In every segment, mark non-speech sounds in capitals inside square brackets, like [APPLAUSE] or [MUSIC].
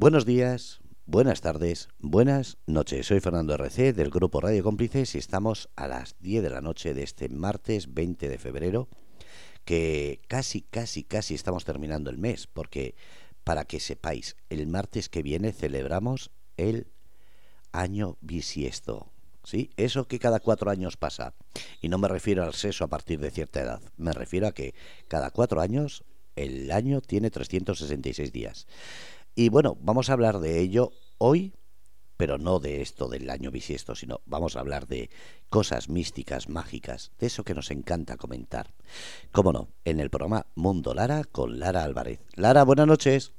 Buenos días, buenas tardes, buenas noches. Soy Fernando RC del grupo Radio Cómplices y estamos a las 10 de la noche de este martes 20 de febrero, que casi, casi, casi estamos terminando el mes, porque para que sepáis, el martes que viene celebramos el año bisiesto. ¿Sí? Eso que cada cuatro años pasa. Y no me refiero al sexo a partir de cierta edad. Me refiero a que cada cuatro años el año tiene 366 días. Y bueno, vamos a hablar de ello hoy, pero no de esto del año bisiesto, sino vamos a hablar de cosas místicas, mágicas, de eso que nos encanta comentar. Cómo no, en el programa Mundo Lara con Lara Álvarez. Lara, buenas noches.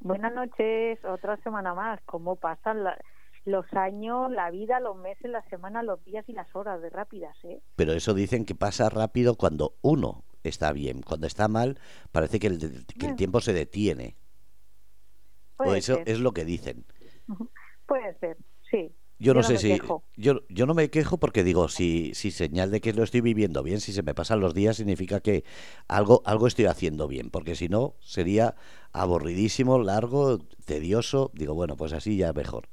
Buenas noches, otra semana más. ¿Cómo pasan los años, la vida, los meses, la semana, los días y las horas de rápidas, ¿eh? Pero eso dicen que pasa rápido cuando uno está bien. Cuando está mal, parece que el, que el tiempo se detiene. O eso es lo que dicen. Puede ser, sí. Yo, no, sé si yo, yo no me quejo porque digo si si señal de que lo estoy viviendo bien, si se me pasan los días significa que algo algo estoy haciendo bien, porque si no sería aburridísimo, largo, tedioso. Digo bueno pues así ya mejor.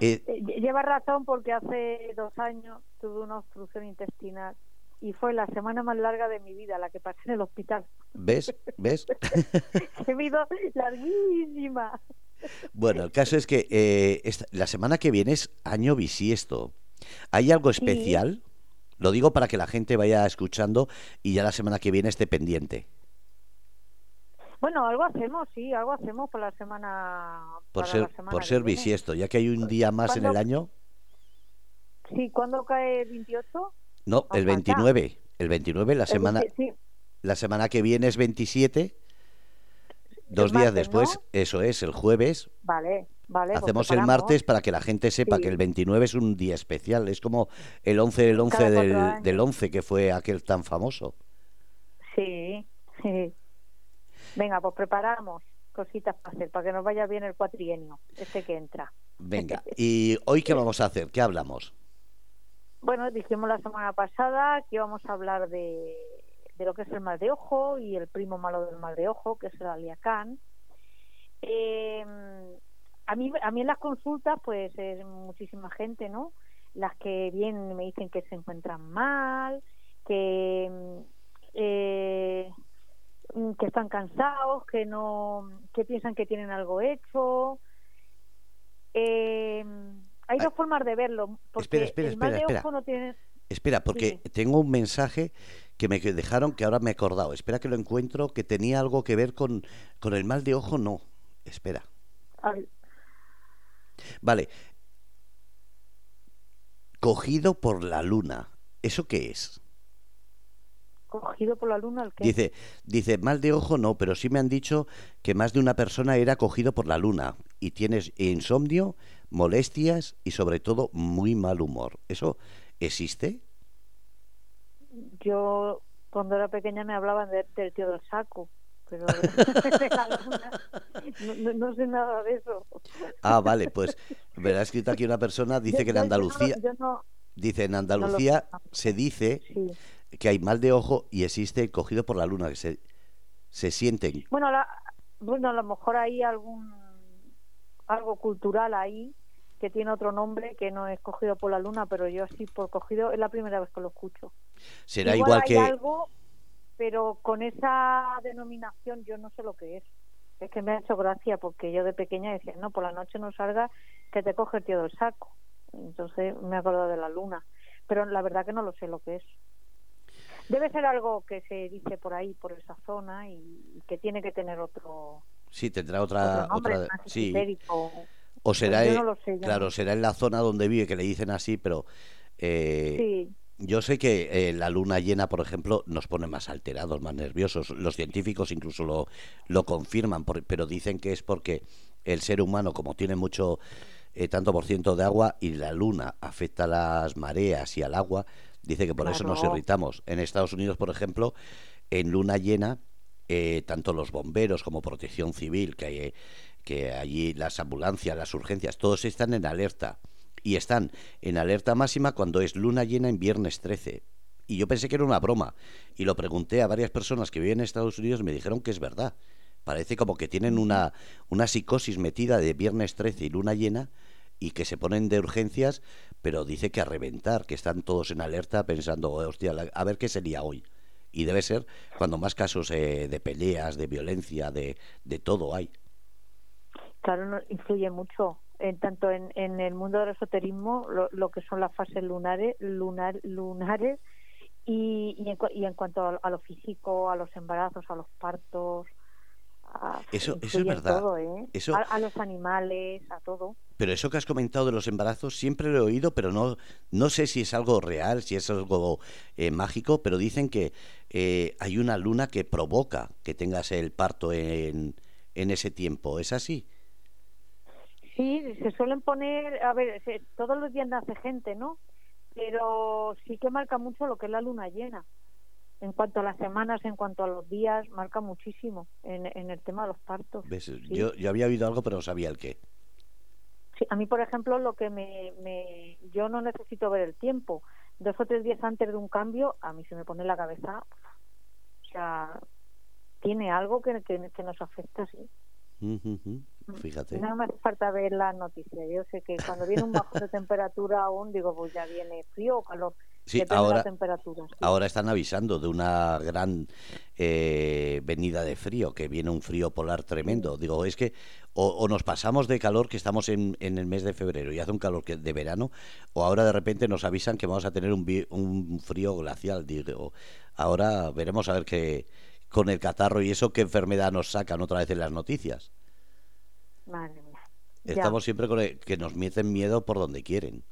Eh, eh, lleva razón porque hace dos años tuve una obstrucción intestinal y fue la semana más larga de mi vida la que pasé en el hospital. ¿Ves? ¿Ves? [LAUGHS] He vivido larguísima. Bueno, el caso es que eh, la semana que viene es año bisiesto. ¿Hay algo especial? Lo digo para que la gente vaya escuchando y ya la semana que viene esté pendiente. Bueno, algo hacemos, sí, algo hacemos por la semana. Por ser, por ser bisiesto, ya que hay un día más en el año. Sí, ¿cuándo cae 28? No, el 29. El 29, la semana. La semana que viene es 27. Dos días después, eso es, el jueves. Vale, vale. Pues Hacemos el martes para que la gente sepa que el 29 es un día especial. Es como el 11 del 11 del, del 11, que fue aquel tan famoso. Sí, sí. Venga, pues preparamos cositas para hacer, para que nos vaya bien el cuatrienio, este que entra. Venga, [LAUGHS] ¿y hoy qué vamos a hacer? ¿Qué hablamos? Bueno, dijimos la semana pasada que íbamos a hablar de, de lo que es el mal de ojo y el primo malo del mal de ojo, que es el aliacán. Eh, a mí, a mí en las consultas, pues es muchísima gente, ¿no? Las que vienen me dicen que se encuentran mal, que eh, que están cansados, que no, que piensan que tienen algo hecho. Eh, hay dos formas de verlo. Porque espera, espera, espera, no tiene... Espera, porque tengo un mensaje que me dejaron que ahora me he acordado. Espera que lo encuentro, que tenía algo que ver con, con el mal de ojo. No, espera. Vale. Cogido por la luna. ¿Eso qué es? Cogido por la luna Dice, dice, mal de ojo no, pero sí me han dicho que más de una persona era cogido por la luna y tienes insomnio, molestias y sobre todo muy mal humor. ¿Eso existe? Yo cuando era pequeña me hablaban del tío del saco. Pero [LAUGHS] no, sé nada de eso. Ah, vale, pues ha escrito aquí una persona, dice que en Andalucía, dice en Andalucía se dice que hay mal de ojo y existe cogido por la luna, que se, se sienten. Bueno, bueno, a lo mejor hay algún algo cultural ahí que tiene otro nombre que no es cogido por la luna, pero yo sí por cogido es la primera vez que lo escucho. Será igual, que algo, pero con esa denominación yo no sé lo que es. Es que me ha hecho gracia porque yo de pequeña decía, no, por la noche no salga que te coge el tío del saco. Entonces me he acordado de la luna. Pero la verdad que no lo sé lo que es. Debe ser algo que se dice por ahí, por esa zona, y, que tiene que tener otro. Sí, tendrá otra. otra sí. O será, claro, será en la zona donde vive que le dicen así, pero. Eh, sí. Yo sé que eh, la luna llena, por ejemplo, nos pone más alterados, más nerviosos. Los científicos incluso lo, lo confirman, pero dicen que es porque el ser humano, como tiene mucho eh, tanto por ciento de agua y la luna afecta a las mareas y al agua, Dice que por eso nos irritamos. En Estados Unidos, por ejemplo, en luna llena, eh, tanto los bomberos como protección civil, que, hay, que allí las ambulancias, las urgencias, todos están en alerta. Y están en alerta máxima cuando es luna llena en viernes 13. Y yo pensé que era una broma. Y lo pregunté a varias personas que viven en Estados Unidos y me dijeron que es verdad. Parece como que tienen una, una psicosis metida de viernes 13 y luna llena y que se ponen de urgencias, pero dice que a reventar, que están todos en alerta pensando, hostia, a ver qué sería hoy. Y debe ser cuando más casos eh, de peleas, de violencia, de, de todo hay. Claro, influye mucho, en, tanto en, en, el mundo del esoterismo, lo, que son las fases lunares, lunar, lunares y, y, en, y en cuanto a, a, lo físico, a los embarazos, a los partos, eso, eso es verdad. ¿eh? a, los animales, a todo. Pero eso que has comentado de los embarazos siempre lo he oído, pero no, no sé si es algo real, si es algo eh, mágico, pero dicen que eh, hay una luna que provoca que tengas el parto en, en ese tiempo. ¿Es así? Sí, se suelen poner, a ver, todos los días nace gente, ¿no? Pero sí que marca mucho lo que es la luna llena en cuanto a las semanas, en cuanto a los días, marca muchísimo en, en el tema de los partos. Yo, yo había oído algo, pero no sabía el qué. Sí, a mí, por ejemplo, lo que me, me, yo no necesito ver el tiempo. Dos o tres días antes de un cambio, a mí se me pone la cabeza. O sea, tiene algo que, que, nos afecta, sí. Fíjate. No me hace falta ver las noticias. Yo sé que cuando viene un bajo de temperatura aún, digo, pues ya viene frío o calor. Sí, ahora, ahora están avisando de una gran eh, venida de frío, que viene un frío polar tremendo. Digo, es que o, nos pasamos de calor, que estamos en, en, el mes de febrero y hace un calor que de verano, o ahora de repente nos avisan que vamos a tener un, un frío glacial. Digo, ahora veremos a ver qué con el catarro y eso, qué enfermedad nos sacan otra vez en las noticias. Estamos siempre con que nos meten miedo por donde quieren.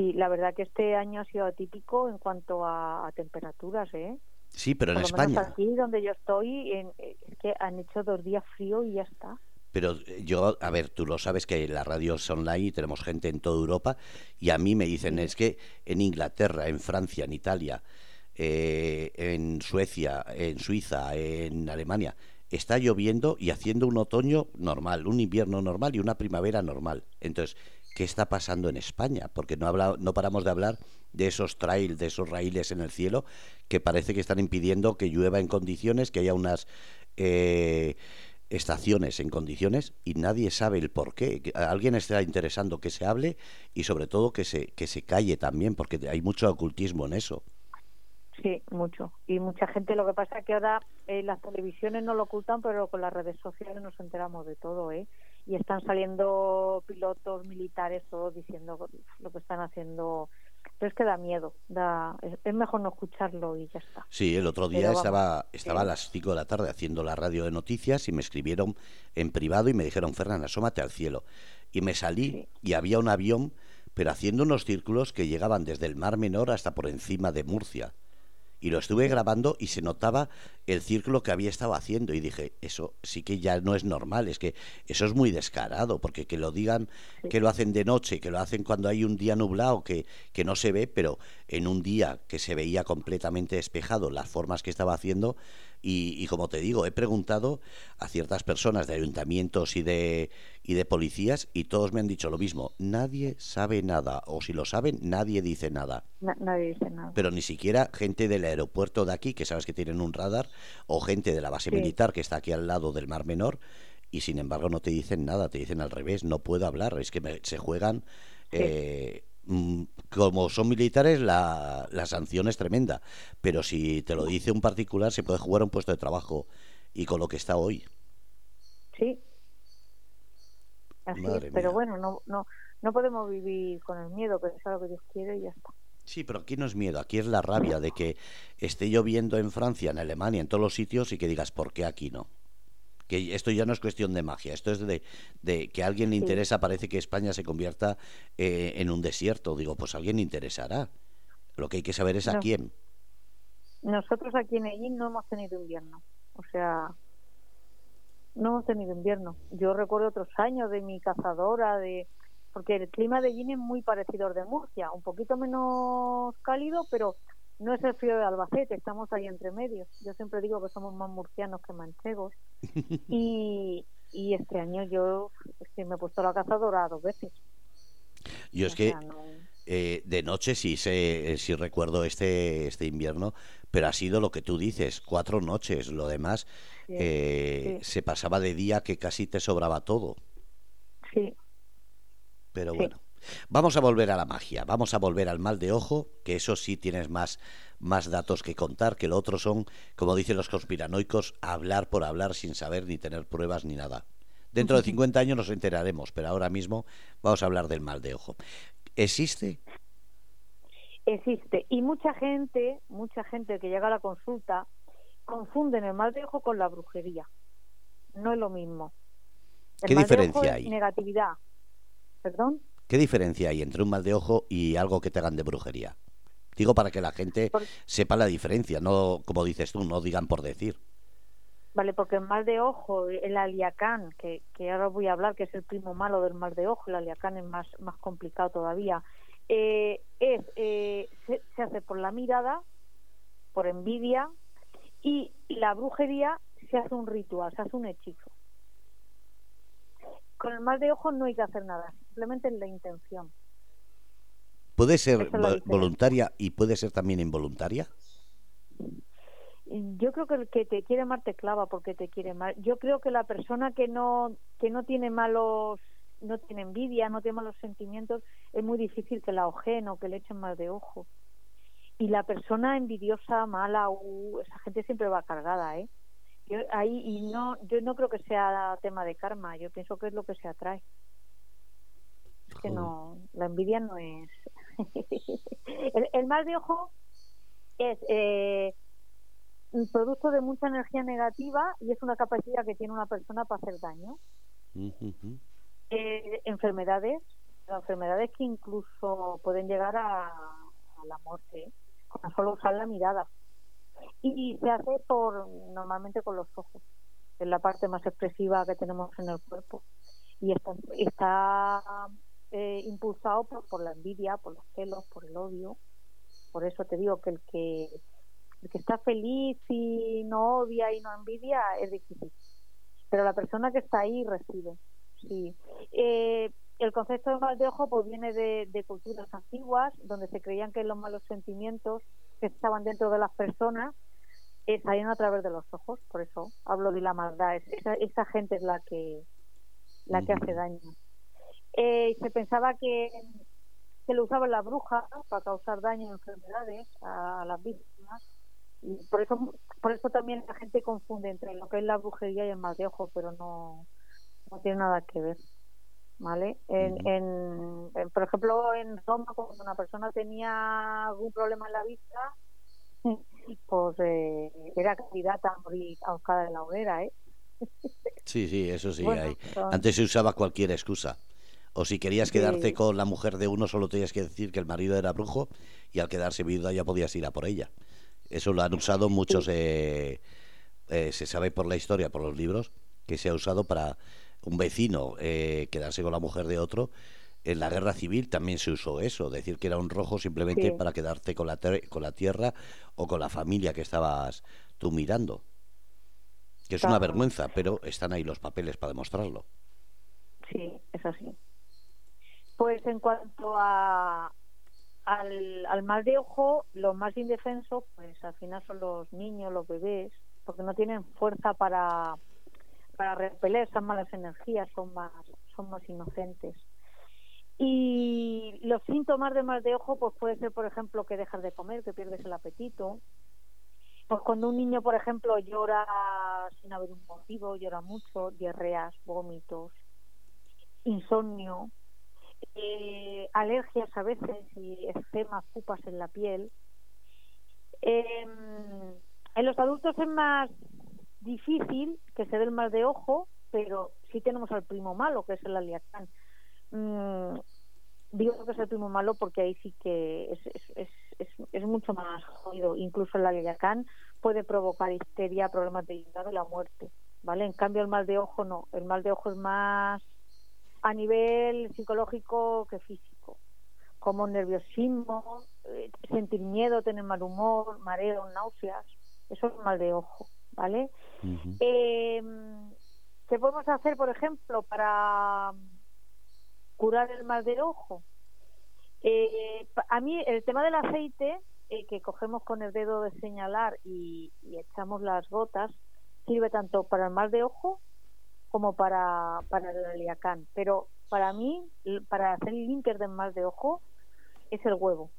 Sí, la verdad que este año ha sido atípico en cuanto a, temperaturas, ¿eh? Sí, pero en España. aquí donde yo estoy, es que han hecho dos días frío y ya está. Pero yo, a ver, tú lo sabes que la radio es online y tenemos gente en toda Europa y a mí me dicen es que en Inglaterra, en Francia, en Italia, eh, en Suecia, en Suiza, en Alemania, está lloviendo y haciendo un otoño normal, un invierno normal y una primavera normal. Entonces, qué está pasando en España, porque no, habla, no paramos de hablar de esos trails, de esos raíles en el cielo, que parece que están impidiendo que llueva en condiciones, que haya unas eh, estaciones en condiciones y nadie sabe el por qué. alguien está interesando que se hable y sobre todo que se, que se calle también, porque hay mucho ocultismo en eso. Sí, mucho. Y mucha gente, lo que pasa es que ahora eh, las televisiones no lo ocultan, pero con las redes sociales nos enteramos de todo, ¿eh? Y están saliendo pilotos militares todos diciendo lo que están haciendo. Pero es que da miedo da es mejor no escucharlo y ya está. Sí el otro día estaba estaba a las 5 de la tarde haciendo la radio de noticias y me escribieron en privado y me dijeron Fernán asómate al cielo y me salí y había un avión pero haciendo unos círculos que llegaban desde el Mar Menor hasta por encima de Murcia y lo estuve grabando y se notaba el círculo que había estado haciendo. Y dije, eso sí que ya no es normal, es que eso es muy descarado, porque que lo digan que lo hacen de noche, que lo hacen cuando hay un día nublado, que, que no se ve, pero en un día que se veía completamente despejado las formas que estaba haciendo, y, como te digo, he preguntado a ciertas personas de ayuntamientos y de, y de policías y todos me han dicho lo mismo. Nadie sabe nada, o si lo saben, nadie dice nada. nadie dice nada. Pero ni siquiera gente del aeropuerto de aquí, que sabes que tienen un radar, o gente de la base militar que está aquí al lado del Mar Menor, y sin embargo no te dicen nada, te dicen al revés, no puedo hablar, es que se juegan. Eh, Mm, como son militares, la, la, sanción es tremenda. Pero si te lo dice un particular, se puede jugar un puesto de trabajo. Y con lo que está hoy. Sí. Así es. Pero bueno, no, no, no podemos vivir con el miedo, que es algo que Dios quiere y ya está. Sí, pero aquí no es miedo, aquí es la rabia de que esté lloviendo en Francia, en Alemania, en todos los sitios y que digas, ¿por qué aquí no? que esto ya no es cuestión de magia, esto es de, que a alguien le interesa, parece que España se convierta eh, en un desierto. Digo, pues a alguien le interesará. Lo que hay que saber es a quién. Nosotros aquí en Ellín no hemos tenido invierno. O sea, no hemos tenido invierno. Yo recuerdo otros años de mi cazadora, de porque el clima de Ellín es muy parecido al de Murcia, un poquito menos cálido, pero no es el frío de Albacete, estamos ahí entre medios. Yo siempre digo que somos más murcianos que manchegos. [LAUGHS] y, y este año yo me he puesto la cazadora dos veces. Yo es que Eh, de noche sí, sé, sí recuerdo este, este invierno, pero ha sido lo que tú dices, cuatro noches. Lo demás se pasaba de día que casi te sobraba todo. Sí. Pero bueno. Vamos a volver a la magia, vamos a volver al mal de ojo, que eso sí tienes más, más datos que contar, que lo otro son, como dicen los conspiranoicos, hablar por hablar sin saber ni tener pruebas ni nada. Dentro de [LAUGHS] 50 años nos enteraremos, pero ahora mismo vamos a hablar del mal de ojo. ¿Existe? Existe. Y mucha gente, mucha gente que llega a la consulta, confunden el mal de ojo con la brujería. No es lo mismo. ¿Qué diferencia hay? Negatividad. ¿Perdón? ¿Qué diferencia hay entre un mal de ojo y algo que te hagan de brujería? Digo para que la gente sepa la diferencia, no como dices tú, no digan por decir. Vale, porque el mal de ojo, el aliacán, que, que ahora voy a hablar, que es el primo malo del mal de ojo, el aliacán es más, más complicado todavía, eh, es eh, se, hace por la mirada, por envidia, y la brujería se hace un ritual, se hace un hechizo. Con el mal de ojo no hay que hacer nada, simplemente en la intención. ¿Puede ser voluntaria y puede ser también involuntaria? Yo creo que el que te quiere mal te clava porque te quiere mal. Yo creo que la persona que no que no tiene malos no tiene envidia, no tiene malos sentimientos, es muy difícil que la ojeen o que le echen mal de ojo. Y la persona envidiosa, mala, uh, esa gente siempre va cargada, ¿eh? Yo ahí y no yo no creo que sea tema de karma, yo pienso que es lo que se atrae. Es que no, la envidia no es. [LAUGHS] el, mal de ojo es eh, un producto de mucha energía negativa y es una capacidad que tiene una persona para hacer daño. Eh, enfermedades, enfermedades que incluso pueden llegar a, a la muerte solo usar la mirada. Y se hace por normalmente con los ojos es la parte más expresiva que tenemos en el cuerpo. Y está, está eh, impulsado por, la envidia por los celos por el odio. Por eso te digo que el que el que está feliz y no odia y no envidia es difícil. Pero la persona que está ahí recibe. Sí. Eh, el concepto de mal de ojo pues viene de, de culturas antiguas donde se creían que los malos sentimientos que estaban dentro de las personas eh, salían a través de los ojos, por eso hablo de la maldad. Esa, esa gente es la que la que hace daño. Eh, se pensaba que se lo usaba la bruja para causar daño y enfermedades a, las víctimas. Y por eso por eso también la gente confunde entre lo que es la brujería y el mal de ojo, pero no, no tiene nada que ver. ¿Vale? En, en, por ejemplo, en Roma, cuando una persona tenía algún problema en la vista, [LAUGHS] pues eh, era candidata a morir ahogada en la hoguera, ¿eh? Sí, sí, eso sí. hay. Antes se usaba cualquier excusa. O si querías quedarte con la mujer de uno, solo tenías que decir que el marido era brujo y al quedarse viuda ya podías ir a por ella. Eso lo han usado muchos, eh, eh, se sabe por la historia, por los libros, que se ha usado para un vecino quedarse con la mujer de otro en la guerra civil también se usó eso, decir que era un rojo simplemente para quedarte con la, con la tierra o con la familia que estabas tú mirando. Que es una vergüenza, pero están ahí los papeles para demostrarlo. Sí, es así. Pues en cuanto a, al, al mal de ojo, los más indefensos, pues al final son los niños, los bebés, porque no tienen fuerza para, para repeler esas malas energías, son más, son más inocentes. Y los síntomas de mal de ojo, pues puede ser, por ejemplo, que dejas de comer, que pierdes el apetito. Pues cuando un niño, por ejemplo, llora sin haber un motivo, llora mucho, diarreas, vómitos, insomnio, eh, alergias a veces y eczemas, pupas en la piel. Em, en los adultos es más difícil que se dé el mal de ojo, pero sí tenemos al primo malo, que es el aliacán Mm, digo que es el primo malo porque ahí sí que es, es, es, es, mucho más jodido. Incluso el aliacán puede provocar histeria, problemas de hígado y la muerte. ¿vale? En cambio, el mal de ojo no. El mal de ojo es más a nivel psicológico que físico. Como nerviosismo, eh, sentir miedo, tener mal humor, mareo, náuseas. Eso es mal de ojo. ¿Vale? eh, ¿Qué podemos hacer, por ejemplo, para curar el mal de ojo. Eh, a mí el tema del aceite, eh, que cogemos con el dedo de señalar y, echamos las gotas, sirve tanto para el mal de ojo como para, para el aliacán. Pero para mí, para hacer el linker del mal de ojo, es el huevo.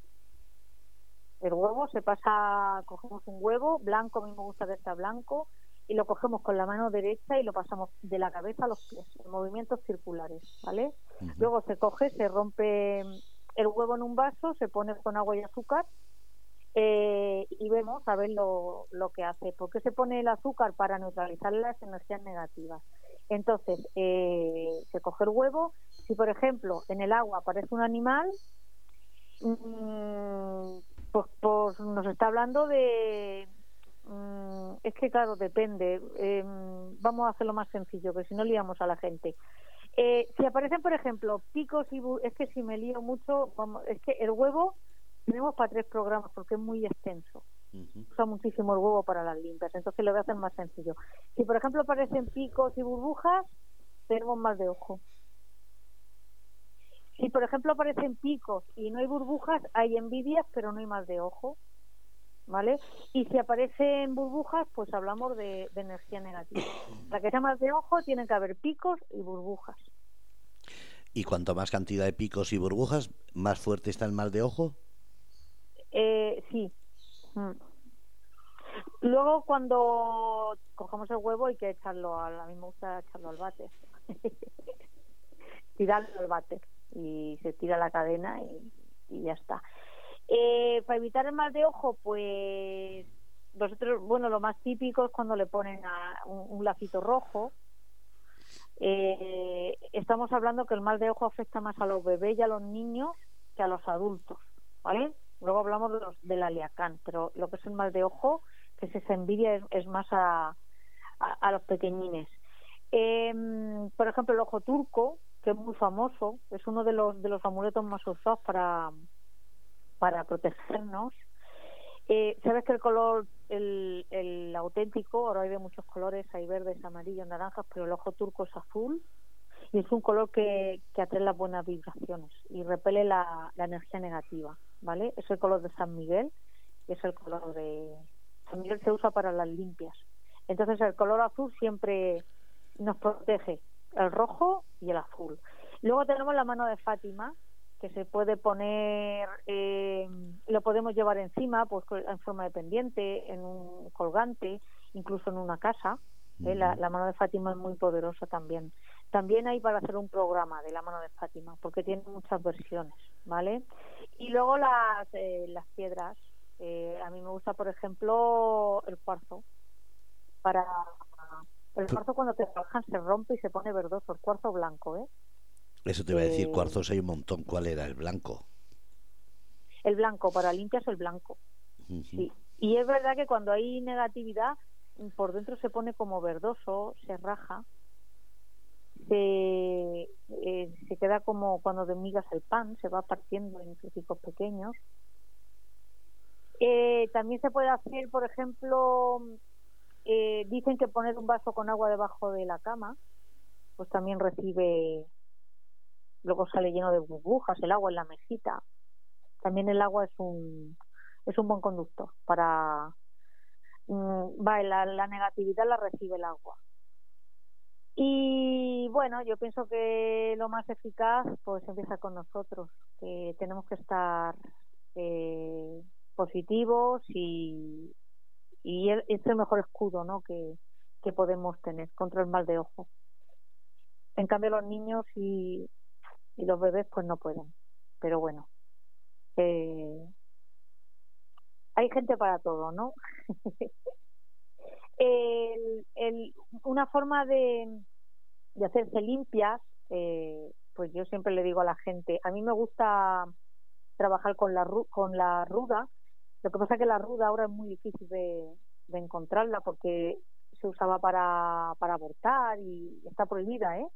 El huevo se pasa, cogemos un huevo blanco, a mí me gusta que está blanco, y lo cogemos con la mano derecha y lo pasamos de la cabeza a los pies, en movimientos circulares, ¿vale? Luego se coge, se rompe el huevo en un vaso, se pone con agua y azúcar eh, y vemos a ver lo, lo que hace. ¿Por qué se pone el azúcar? Para neutralizar las energías negativas. Entonces, eh, se coge el huevo. Si, por ejemplo, en el agua aparece un animal, mm, pues, pues, nos está hablando de... Mm, es que, claro, depende. Em, vamos a hacerlo más sencillo, que si no liamos a la gente. Eh, si aparecen, por ejemplo, picos y... Es que si me lío mucho, es que el huevo tenemos para tres programas porque es muy extenso. Usa muchísimo el huevo para las limpias, entonces lo voy a hacer más sencillo. Si, por ejemplo, aparecen picos y burbujas, tenemos más de ojo. Si, por ejemplo, aparecen picos y no hay burbujas, hay envidias, pero no hay más de ojo. ¿Vale? Y si aparecen burbujas, pues hablamos de, energía negativa. Para que sea más de ojo, tienen que haber picos y burbujas. ¿Y cuanto más cantidad de picos y burbujas, más fuerte está el mal de ojo? Eh, sí. Mm. Luego, cuando cogemos el huevo, hay que echarlo al. A mí me gusta echarlo al váter. [LAUGHS] Tirarlo al váter. Y se tira la cadena y ya está. Eh, para evitar el mal de ojo, pues nosotros, bueno, lo más típico es cuando le ponen a un, lacito rojo. Eh, estamos hablando que el mal de ojo afecta más a los bebés y a los niños que a los adultos, ¿vale? Luego hablamos de los, del aliacán, pero lo que es el mal de ojo, que es esa envidia, es, más a, a, los pequeñines. Em, por ejemplo, el ojo turco, que es muy famoso, es uno de los, de los amuletos más usados para, para protegernos. Eh, Sabes que el color, el, el auténtico, ahora hay de muchos colores, hay verdes, amarillos, naranjas, pero el ojo turco es azul y es un color que, que atrae las buenas vibraciones y repele la, la energía negativa, ¿vale? Es el color de San Miguel y es el color de... San Miguel se usa para las limpias. Entonces el color azul siempre nos protege, el rojo y el azul. Luego tenemos la mano de Fátima, que se puede poner, eh, lo podemos llevar encima, pues en forma de pendiente, en un colgante, incluso en una casa. ¿eh? la, mano de Fátima es muy poderosa también. También hay para hacer un programa de la mano de Fátima, porque tiene muchas versiones, ¿vale? Y luego las, eh, las piedras. a mí me gusta, por ejemplo, el cuarzo. Para el cuarzo cuando te trabajan se rompe y se pone verdoso, el cuarzo blanco, ¿eh? Eso te iba a decir, eh, cuarzos hay un montón. ¿Cuál era? ¿El blanco? El blanco, para limpias el blanco. Sí. Y es verdad que cuando hay negatividad, por dentro se pone como verdoso, se raja, se, eh, se queda como cuando migas el pan, se va partiendo en trocitos pequeños. Eh, también se puede hacer, por ejemplo, dicen que poner un vaso con agua debajo de la cama, pues también recibe luego sale lleno de burbujas, el agua en la mesita. También el agua es un, es un buen conductor para... Mm, va, la, la negatividad la recibe el agua. Y bueno, yo pienso que lo más eficaz pues empieza con nosotros, que tenemos que estar eh, positivos y, y es el mejor escudo ¿no? que, podemos tener contra el mal de ojo. En cambio, los niños y y los bebés pues no pueden. Pero bueno, eh, hay gente para todo, ¿no? [LAUGHS] el, una forma de, de hacerse limpias, eh, pues yo siempre le digo a la gente, a mí me gusta trabajar con la, con la ruda, lo que pasa es que la ruda ahora es muy difícil de, de encontrarla porque se usaba para, para abortar y está prohibida, ¿eh?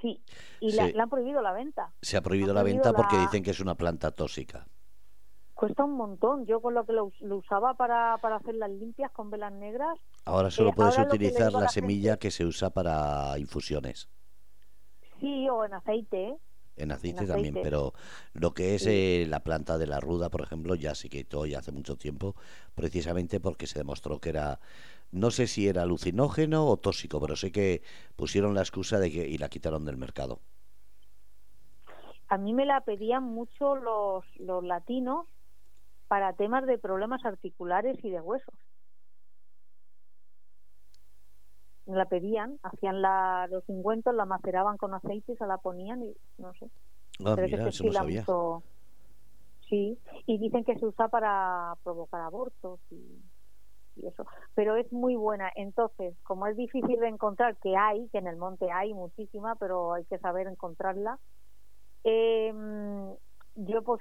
Sí, y La, han prohibido la venta. Se ha prohibido la venta porque dicen que es una planta tóxica. Cuesta un montón. Yo con lo que lo, usaba para, para hacer las limpias con velas negras. Ahora solo eh, puedes utilizar la, semilla que se usa para infusiones. Sí, o en aceite. En aceite, también, pero lo que es eh, la planta de la ruda, por ejemplo, ya se quitó ya hace mucho tiempo, precisamente porque se demostró que era, no sé si era alucinógeno o tóxico, pero sé que pusieron la excusa de que y la quitaron del mercado. A mí me la pedían mucho los, los latinos para temas de problemas articulares y de huesos. Me la pedían, hacían la, los ungüentos, la maceraban con aceite y se la ponían y no sé. Ah, mira, eso no sabía. Sí, y dicen que se usa para provocar abortos y, eso. Pero es muy buena. Entonces, como es difícil de encontrar, que hay, que en el monte hay muchísima, pero hay que saber encontrarla, eh, yo pues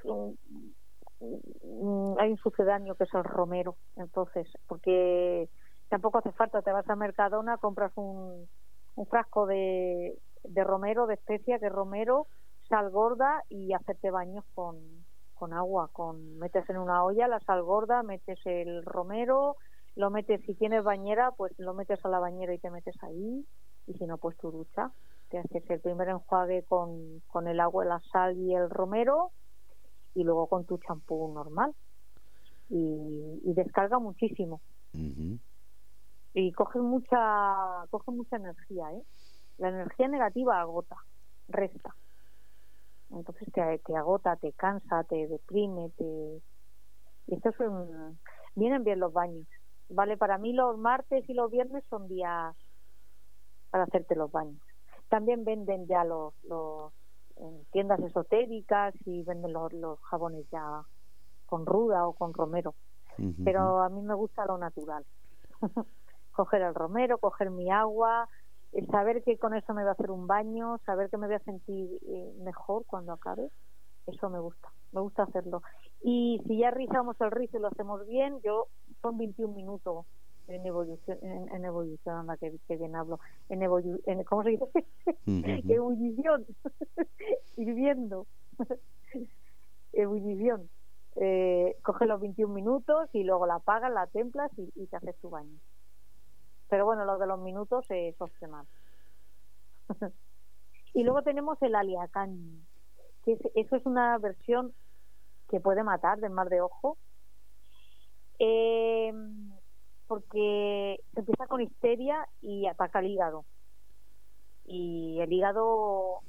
hay un sucedáneo que es el romero, entonces, porque tampoco hace falta, te vas a Mercadona, compras un, un frasco de, de romero, de especia, que romero, sal gorda y hacerte baños con, con agua, con metes en una olla la sal gorda, metes el romero, lo metes, si tienes bañera, pues lo metes a la bañera y te metes ahí, y si no, pues tu ducha. Te haces el primer enjuague con, con el agua, la sal y el romero, y luego con tu champú normal. Y, descarga muchísimo. Y coge mucha, coge mucha energía, ¿eh? La energía negativa agota, resta. Entonces te, te agota, te cansa, te deprime, te... Y esto es un... Vienen bien los baños. Vale, para mí los martes y los viernes son días para hacerte los baños. También venden ya los, los en tiendas esotéricas y venden los, los jabones ya con ruda o con romero. Pero a mí me gusta lo natural. [LAUGHS] coger el romero, coger mi agua, saber que con eso me va a hacer un baño, saber que me voy a sentir eh, mejor cuando acabe, eso me gusta, me gusta hacerlo. Y si ya rizamos el rizo y lo hacemos bien, yo son 21 minutos en evolución, en, evolución, anda, que, bien hablo, en, evolución, ¿cómo se dice? [LAUGHS] ebullición, [LAUGHS] hirviendo, [LAUGHS] ebullición. Eh, coge los 21 minutos y luego la apagas, la templas y, y te haces tu baño. Pero bueno, lo de los minutos es opcional. [LAUGHS] y luego tenemos el aliacán, que eso es una versión que puede matar del mar de ojo. Eh, porque empieza con histeria y ataca el hígado. Y el hígado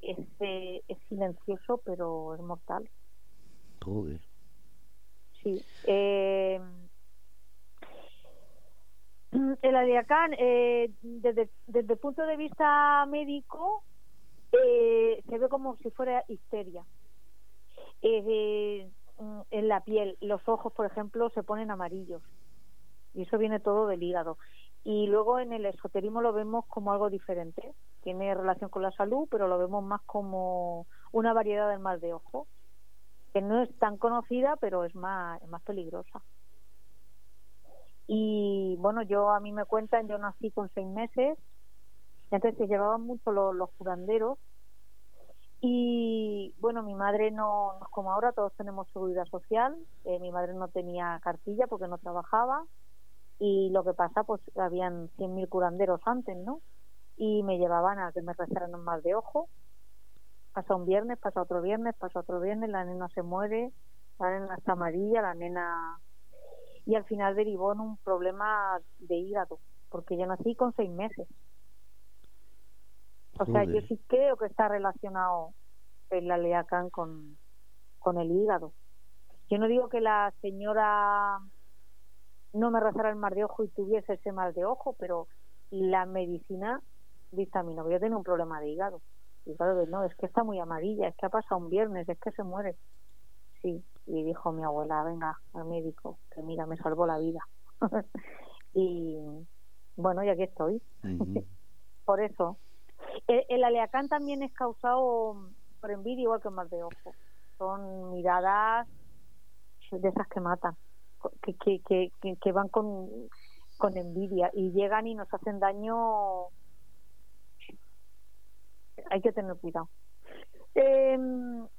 es, eh, es silencioso, pero es mortal. Sí. Eh, el aliacán, eh, desde, desde el punto de vista médico, eh, se ve como si fuera histeria. Eh, en la piel, los ojos, por ejemplo, se ponen amarillos. Y eso viene todo del hígado. Y luego en el esoterismo lo vemos como algo diferente. Tiene relación con la salud, pero lo vemos más como una variedad del mal de ojo, que no es tan conocida, pero es más, es más peligrosa. Y bueno, yo a mí me cuentan, yo nací con seis meses, entonces se llevaban mucho los, curanderos. Y bueno, mi madre no, como ahora todos tenemos seguridad social, eh, mi madre no tenía cartilla porque no trabajaba. Y lo que pasa, pues habían 100.000 curanderos antes, ¿no? Y me llevaban a que me rezaran un mal de ojo. Pasa un viernes, pasa otro viernes, pasa otro viernes, la nena se muere, la nena está amarilla, la nena y al final derivó en un problema de hígado, porque yo nací con seis meses. O sea, yo sí creo que está relacionado el aleacán con, con el hígado. Yo no digo que la señora no me rezara el mal de ojo y tuviese ese mal de ojo, pero la medicina dictaminó que yo tenía un problema de hígado. Y claro, no, es que está muy amarilla, es que ha pasado un viernes, es que se muere. Sí, y dijo mi abuela, venga al médico, que mira, me salvó la vida. [LAUGHS] y bueno, y aquí estoy. [LAUGHS] por eso. El, aleacán también es causado por envidia igual que el mal de ojo. Son miradas de esas que matan, que, que, que, que van con, con envidia y llegan y nos hacen daño. Hay que tener cuidado. Eh,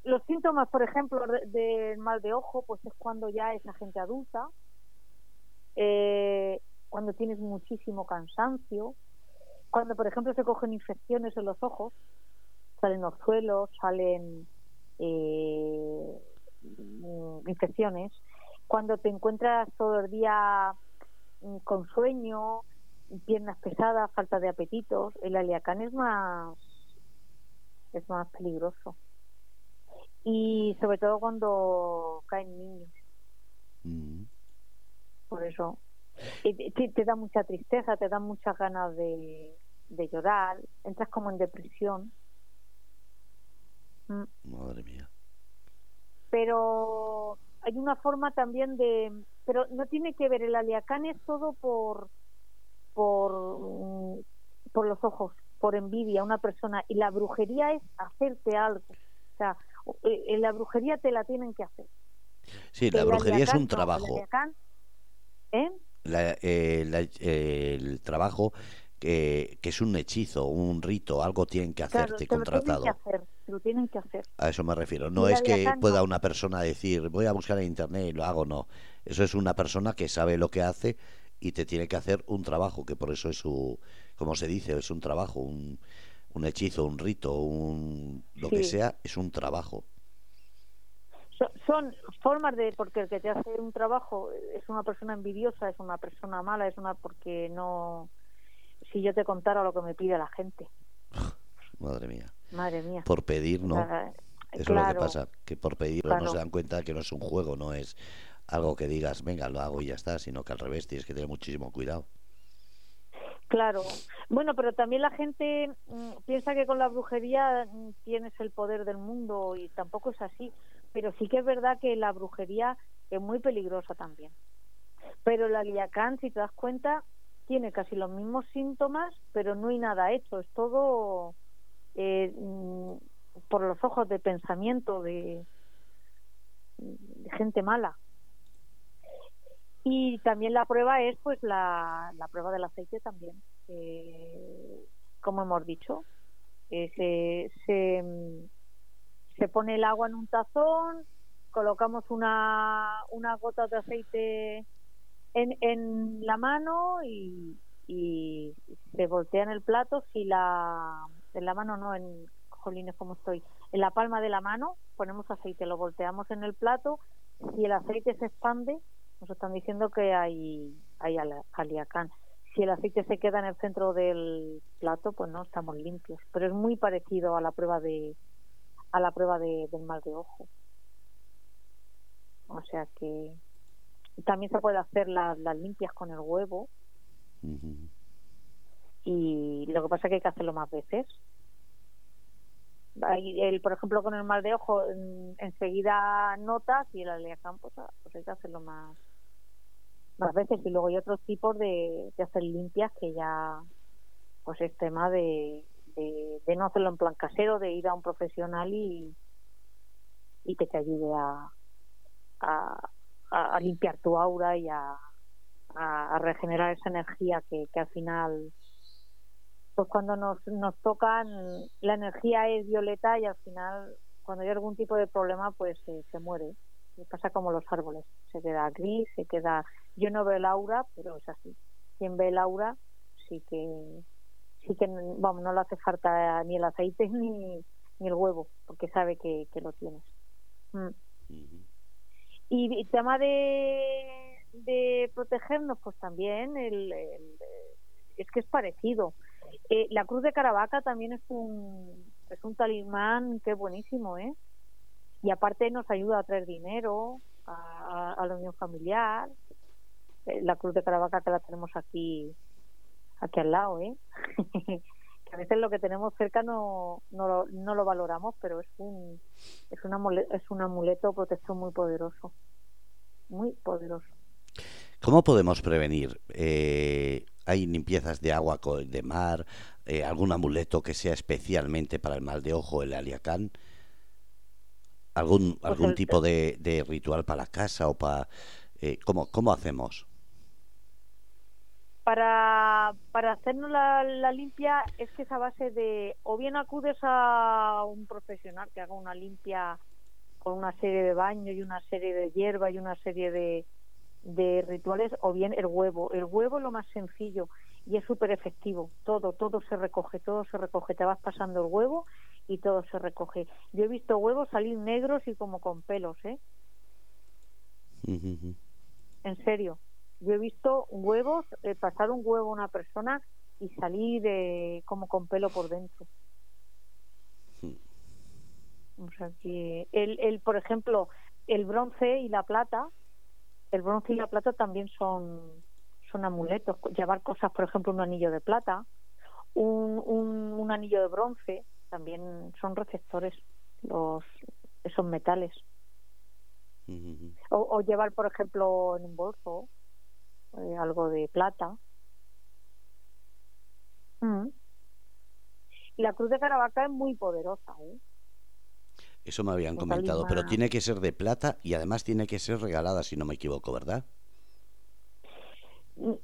los síntomas, por ejemplo, del mal de ojo, pues es cuando ya es gente adulta, eh, cuando tienes muchísimo cansancio, cuando, por ejemplo, se cogen infecciones en los ojos, salen orzuelos, salen eh, infecciones. Cuando te encuentras todo el día mm, con sueño, piernas pesadas, falta de apetitos, el aliacán es más es más peligroso. Y sobre todo cuando caen niños. Mm. Por eso te, te, da mucha tristeza, te da muchas ganas de, de llorar, entras como en depresión. Mm. Madre mía. Pero hay una forma también de, pero no tiene que ver el aliacán es todo por por mm, por los ojos, por envidia a una persona y la brujería es hacerte algo. O sea, eh, en la brujería te la tienen que hacer. Sí, la brujería es un trabajo. ¿eh? el trabajo que, es un hechizo, un rito, algo tienen que hacerte contratado. Lo tienen que hacer, A eso me refiero. No es que pueda una persona decir, voy a buscar en internet y lo hago, no. Eso es una persona que sabe lo que hace y te tiene que hacer un trabajo, que por eso es su, como se dice, es un trabajo, un, un hechizo, un rito, un lo que sea, es un trabajo. Son, formas de, porque el que te hace un trabajo es una persona envidiosa, es una persona mala, es una porque no, si yo te contara lo que me pide la gente. [SIGHS] Madre mía. Madre mía. Por pedir, ¿no? Eso es lo que pasa, que por pedir no se dan cuenta que no es un juego, no es algo que digas, venga, lo hago y ya está, sino que al revés tienes que tener muchísimo cuidado. Claro. Bueno, pero también la gente mm, piensa que con la brujería mm, tienes el poder del mundo y tampoco es así. Pero sí que es verdad que la brujería es muy peligrosa también. Pero la liacán, si te das cuenta, tiene casi los mismos síntomas, pero no hay nada hecho. Es todo eh, mm, por los ojos de pensamiento de gente mala. Y también la prueba es pues la, la prueba del aceite también. como hemos dicho, se, se, pone el agua en un tazón, colocamos una, una gota de aceite en, en la mano y, y se voltea en el plato si la en la mano no en jolines como estoy en la palma de la mano ponemos aceite lo volteamos en el plato si el aceite se expande nos están diciendo que hay, hay aliacán. Si el aceite se queda en el centro del plato, pues no estamos limpios. Pero es muy parecido a la prueba de a la prueba de, del mal de ojo. O sea que también se puede hacer las, las limpias con el huevo. Y lo que pasa es que hay que hacerlo más veces. El, por ejemplo, con el mal de ojo, enseguida notas y el aliacán, pues, pues hay que hacerlo más, más veces y luego hay otros tipos de, hacer limpias que ya pues es tema de, de, no hacerlo en plan casero de ir a un profesional y y que te ayude a, a, limpiar tu aura y a, a, regenerar esa energía que, que al final pues cuando nos, nos tocan la energía es violeta y al final cuando hay algún tipo de problema pues se muere. Pasa como los árboles se queda gris se queda yo no veo el aura, pero es así. Quien ve el aura sí que sí que vamos, no le hace falta ni el aceite [LAUGHS] ni, ni el huevo, porque sabe que, que lo tienes. Mm. Y el tema de, de protegernos, pues también el, es que es parecido. Eh, la cruz de Caravaca también es un es un talismán que es buenísimo, ¿eh? Y aparte nos ayuda a traer dinero a, a la unión familiar, la cruz de Caravaca que la tenemos aquí aquí al lado, ¿eh? [LAUGHS] que a veces lo que tenemos cerca no, no, lo, no lo valoramos, pero es un es, una, es un amuleto protector muy poderoso, muy poderoso. ¿Cómo podemos prevenir? Eh, ¿Hay limpiezas de agua, de mar, eh, algún amuleto que sea especialmente para el mal de ojo, el aliacán? ¿Algún, pues algún tipo de, de, ritual para la casa o para... Eh, ¿cómo, ¿Cómo hacemos? Para, para hacernos la, la, limpia es que esa base de o bien acudes a un profesional que haga una limpia con una serie de baños y una serie de hierba y una serie de, de rituales o bien el huevo. El huevo es lo más sencillo y es súper efectivo. Todo, todo se recoge, todo se recoge. Te vas pasando el huevo y todo se recoge. Yo he visto huevos salir negros y como con pelos, ¿eh? En serio. Yo he visto huevos, eh, pasar un huevo a una persona y salir de, como con pelo por dentro. O sea que el, el, por ejemplo, el bronce y la plata, el bronce y la plata también son, son amuletos. Llevar cosas, por ejemplo, un anillo de plata, un, un, un anillo de bronce, también son receptores los esos metales. o, o, llevar, por ejemplo, en un bolso eh, algo de plata. Mm. Y la cruz de Caravaca es muy poderosa. ¿eh? Eso me habían comentado, pero tiene que ser de plata y además tiene que ser regalada, si no me equivoco, ¿verdad?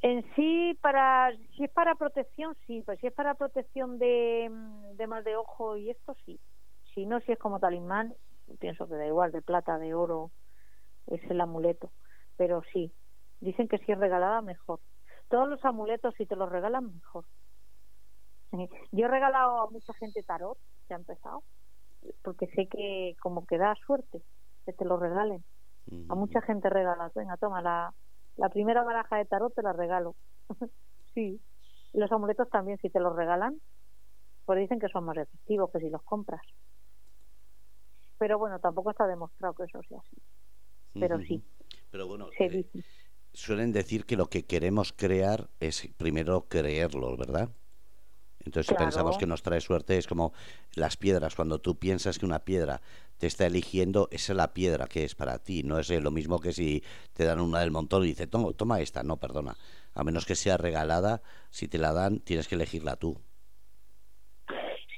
En sí, para si es para protección, sí, pues si es para protección de, de mal de ojo y esto, sí. Si no, si es como talismán, pienso que da igual, de plata, de oro, es el amuleto. Pero sí, dicen que si es regalada, mejor. Todos los amuletos, si te los regalan, mejor. Yo he regalado a mucha gente tarot, que ha empezado, porque sé que como que da suerte que te lo regalen. A mucha gente regala, venga, toma, la, la primera baraja de tarot te la regalo. [LAUGHS] sí. Los amuletos también, si te los regalan, pues dicen que son más efectivos que si los compras. Pero bueno, tampoco está demostrado que eso sea así. Pero sí. Pero bueno, eh, suelen decir que lo que queremos crear es primero creerlo, ¿verdad? Entonces, si pensamos que nos trae suerte, es como las piedras. Cuando tú piensas que una piedra te está eligiendo, esa es la piedra que es para ti. No es lo mismo que si te dan una del montón y dice, toma, toma esta. No, perdona. A menos que sea regalada, si te la dan, tienes que elegirla tú.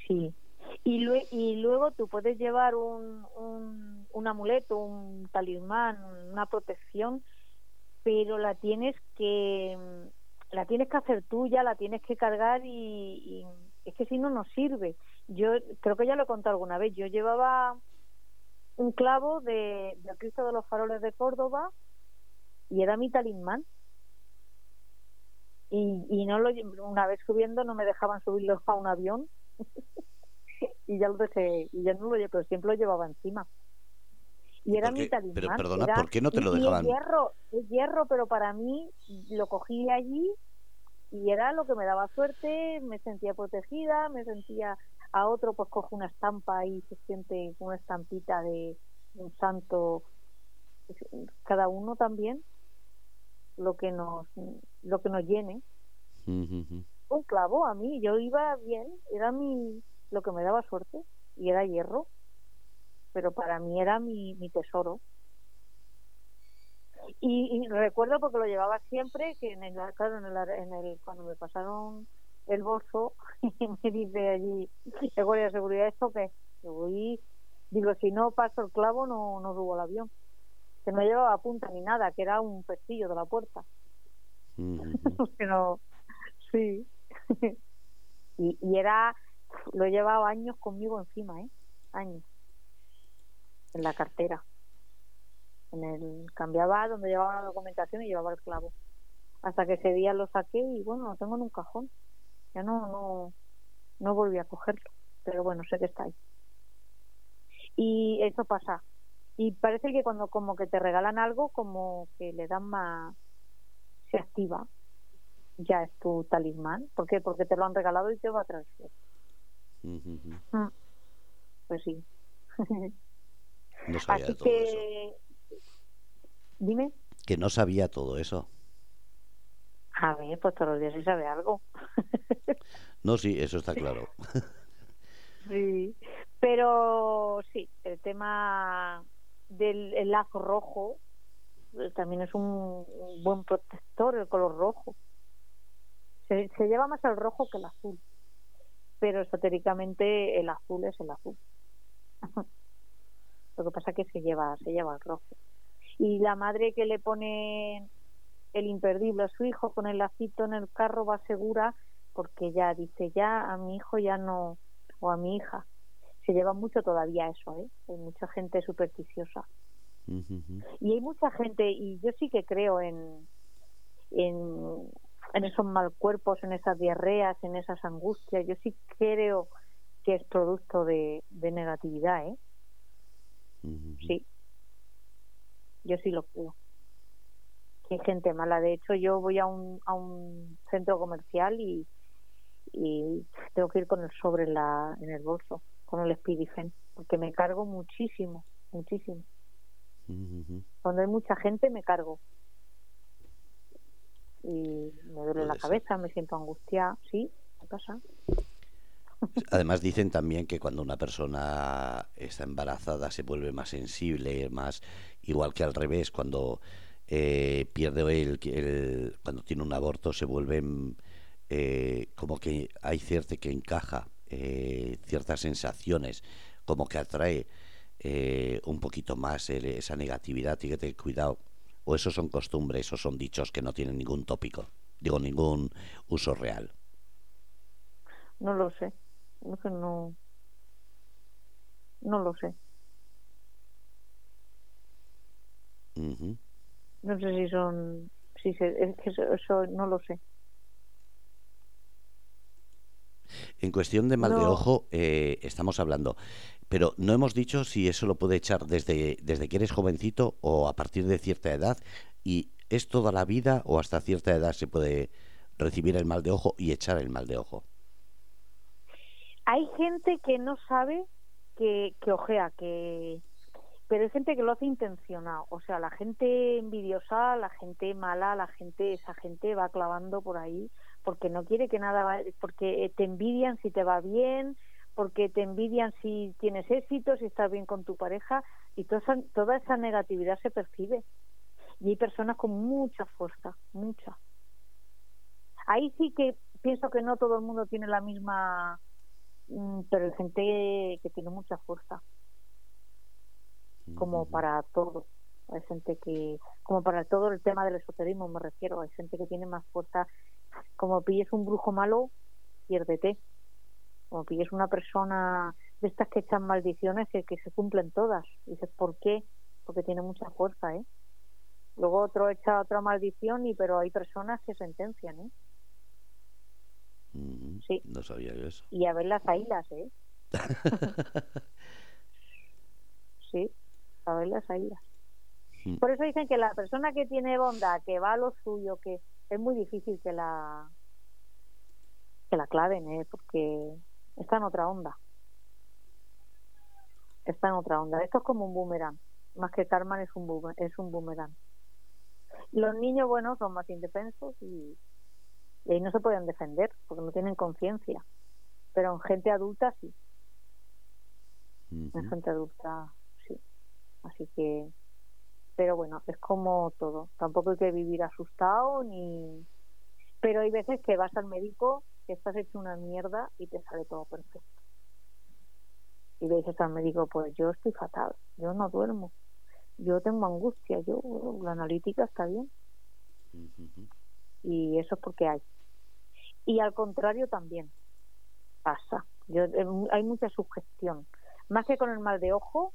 Sí. Y, y luego tú puedes llevar un, un, un amuleto, un talismán, una protección, pero la tienes que la tienes que hacer tuya, la tienes que cargar y, es que si no, no sirve. Yo creo que ya lo he contado alguna vez, yo llevaba un clavo de, de Cristo de los Faroles de Córdoba y era mi talismán. Y, no lo una vez subiendo no me dejaban subirlo a un avión [LAUGHS] y ya lo dejé y ya no lo pero siempre lo llevaba encima y era mi talismán. Pero perdona, ¿por qué no te lo dejaban? Es hierro, es hierro, pero para mí lo cogí allí y era lo que me daba suerte, me sentía protegida, me sentía a otro pues coge una estampa y se siente una estampita de un santo cada uno también lo que nos lo que nos llene un clavo a mí yo iba bien era mi lo que me daba suerte y era hierro pero para mí era mi, mi tesoro. Y, recuerdo porque lo llevaba siempre, que en el, claro, en el, en el, cuando me pasaron el bolso, [LAUGHS] me dice allí, el guardia de seguridad, ¿esto que Voy, digo, si no paso el clavo, no, no subo el avión. Que no llevaba punta ni nada, que era un pestillo de la puerta. [LAUGHS] no, sí. [LAUGHS] y, y era, lo llevaba años conmigo encima, ¿eh? Años en la cartera. En el cambiaba donde llevaba la documentación y llevaba el clavo. Hasta que ese día lo saqué y bueno, lo tengo en un cajón. Ya no no no volví a cogerlo, pero bueno, sé que está ahí. Y eso pasa. Y parece que cuando como que te regalan algo, como que le dan más se activa. Ya es tu talismán. ¿Por qué? Porque te lo han regalado y te va a traer. Mm. Pues sí. [LAUGHS] No sabía todo que... eso. Dime. Que no sabía todo eso. A ver, pues todos los días se sabe algo. no, sí, eso está claro. [LAUGHS] sí, pero sí, el tema del lazo rojo eh, también es un, buen protector, el color rojo. Se, se lleva más el rojo que el azul, pero esotéricamente el azul es el azul. [LAUGHS] Lo que pasa es que se lleva, se lleva el rojo. Y la madre que le pone el imperdible a su hijo con el lacito en el carro va segura porque ya dice ya a mi hijo ya no o a mi hija se lleva mucho todavía eso ¿eh? hay mucha gente supersticiosa y hay mucha gente y yo sí que creo en en, en esos mal cuerpos en esas diarreas en esas angustias yo sí creo que es producto de, de negatividad, ¿eh? Sí. Yo sí lo creo. Que hay gente mala. De hecho, yo voy a un, a un centro comercial y, y tengo que ir con el sobre en, la, en el bolso, con el Spirifen, porque me cargo muchísimo, muchísimo. Cuando hay mucha gente me cargo. Y me duele la cabeza, me siento angustiada, sí, ¿qué pasa? Además dicen también que cuando una persona está embarazada se vuelve más sensible, más igual que al revés, cuando eh, pierde el, el, cuando tiene un aborto se vuelven eh, como que hay cierto que encaja eh, ciertas sensaciones, como que atrae eh, un poquito más esa negatividad y que te cuidado. O esos son costumbres o son dichos que no tienen ningún tópico, digo, ningún uso real. No lo sé. No sé, no. No lo sé. No sé si son. Si se, es que eso, no lo sé. En cuestión de mal de ojo, eh, estamos hablando, pero no hemos dicho si eso lo puede echar desde, desde que eres jovencito o a partir de cierta edad, y es toda la vida o hasta cierta edad se puede recibir el mal de ojo y echar el mal de ojo hay gente que no sabe que, que ojea, que pero hay gente que lo hace intencionado, o sea, la gente envidiosa, la gente mala, la gente, esa gente va clavando por ahí porque no quiere que nada, porque te envidian si te va bien, porque te envidian si tienes éxito, si estás bien con tu pareja y toda esa, toda esa negatividad se percibe. Y hay personas con mucha fuerza, mucha. Ahí sí que pienso que no todo el mundo tiene la misma pero hay gente que tiene mucha fuerza como para todo hay gente que como para todo el tema del esoterismo me refiero hay gente que tiene más fuerza como pilles un brujo malo piérdete como pilles una persona de estas que echan maldiciones que, que se cumplen todas dices ¿por qué? porque tiene mucha fuerza ¿eh? luego otro echa otra maldición y pero hay personas que sentencian ¿eh? Sí. No sabía eso. Y a ver las ailas, ¿eh? [LAUGHS] sí, a ver las ailas. Mm. Por eso dicen que la persona que tiene bondad, que va a lo suyo, que es muy difícil que la que la claven, ¿eh? Porque está en otra onda. Está en otra onda. Esto es como un boomerang. Más que Carmen es un, es un boomerang. Los niños, bueno, son más indefensos y y ahí no se pueden defender porque no tienen conciencia. Pero en gente adulta sí. En gente adulta sí. Así que, pero bueno, es como todo. Tampoco hay que vivir asustado ni. Pero hay veces que vas al médico, que estás hecho una mierda y te sale todo perfecto. Y le dices al médico, pues yo estoy fatal, yo no duermo, yo tengo angustia, yo la analítica está bien. Y eso es porque hay y al contrario también pasa. Yo, eh, hay mucha sugestión, más que con el mal de ojo,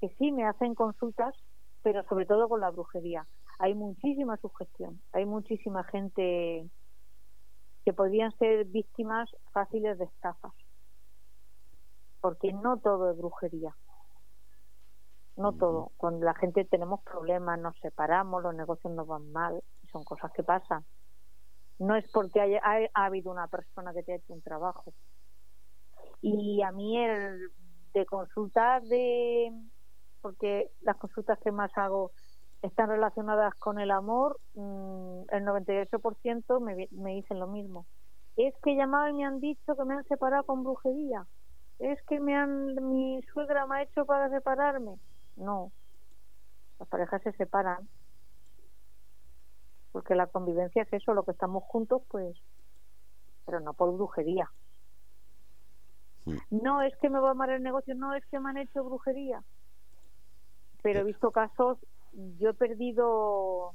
que sí me hacen consultas, pero sobre todo con la brujería. Hay muchísima sugestión, hay muchísima gente que podrían ser víctimas fáciles de estafas, porque no todo es brujería. No todo. Cuando la gente tenemos problemas, nos separamos, los negocios nos van mal, son cosas que pasan no es porque haya, ha, habido una persona que te ha hecho un trabajo. Y a mí el de consultar de porque las consultas que más hago están relacionadas con el amor, mm, el 98% me, me dicen lo mismo. Es que llamado y me han dicho que me han separado con brujería. Es que me han, mi suegra me ha hecho para separarme. No, las parejas se separan porque la convivencia es eso, lo que estamos juntos, pues, pero no por brujería. No es que me va a amar el negocio, no es que me han hecho brujería. Pero he visto casos, yo he perdido,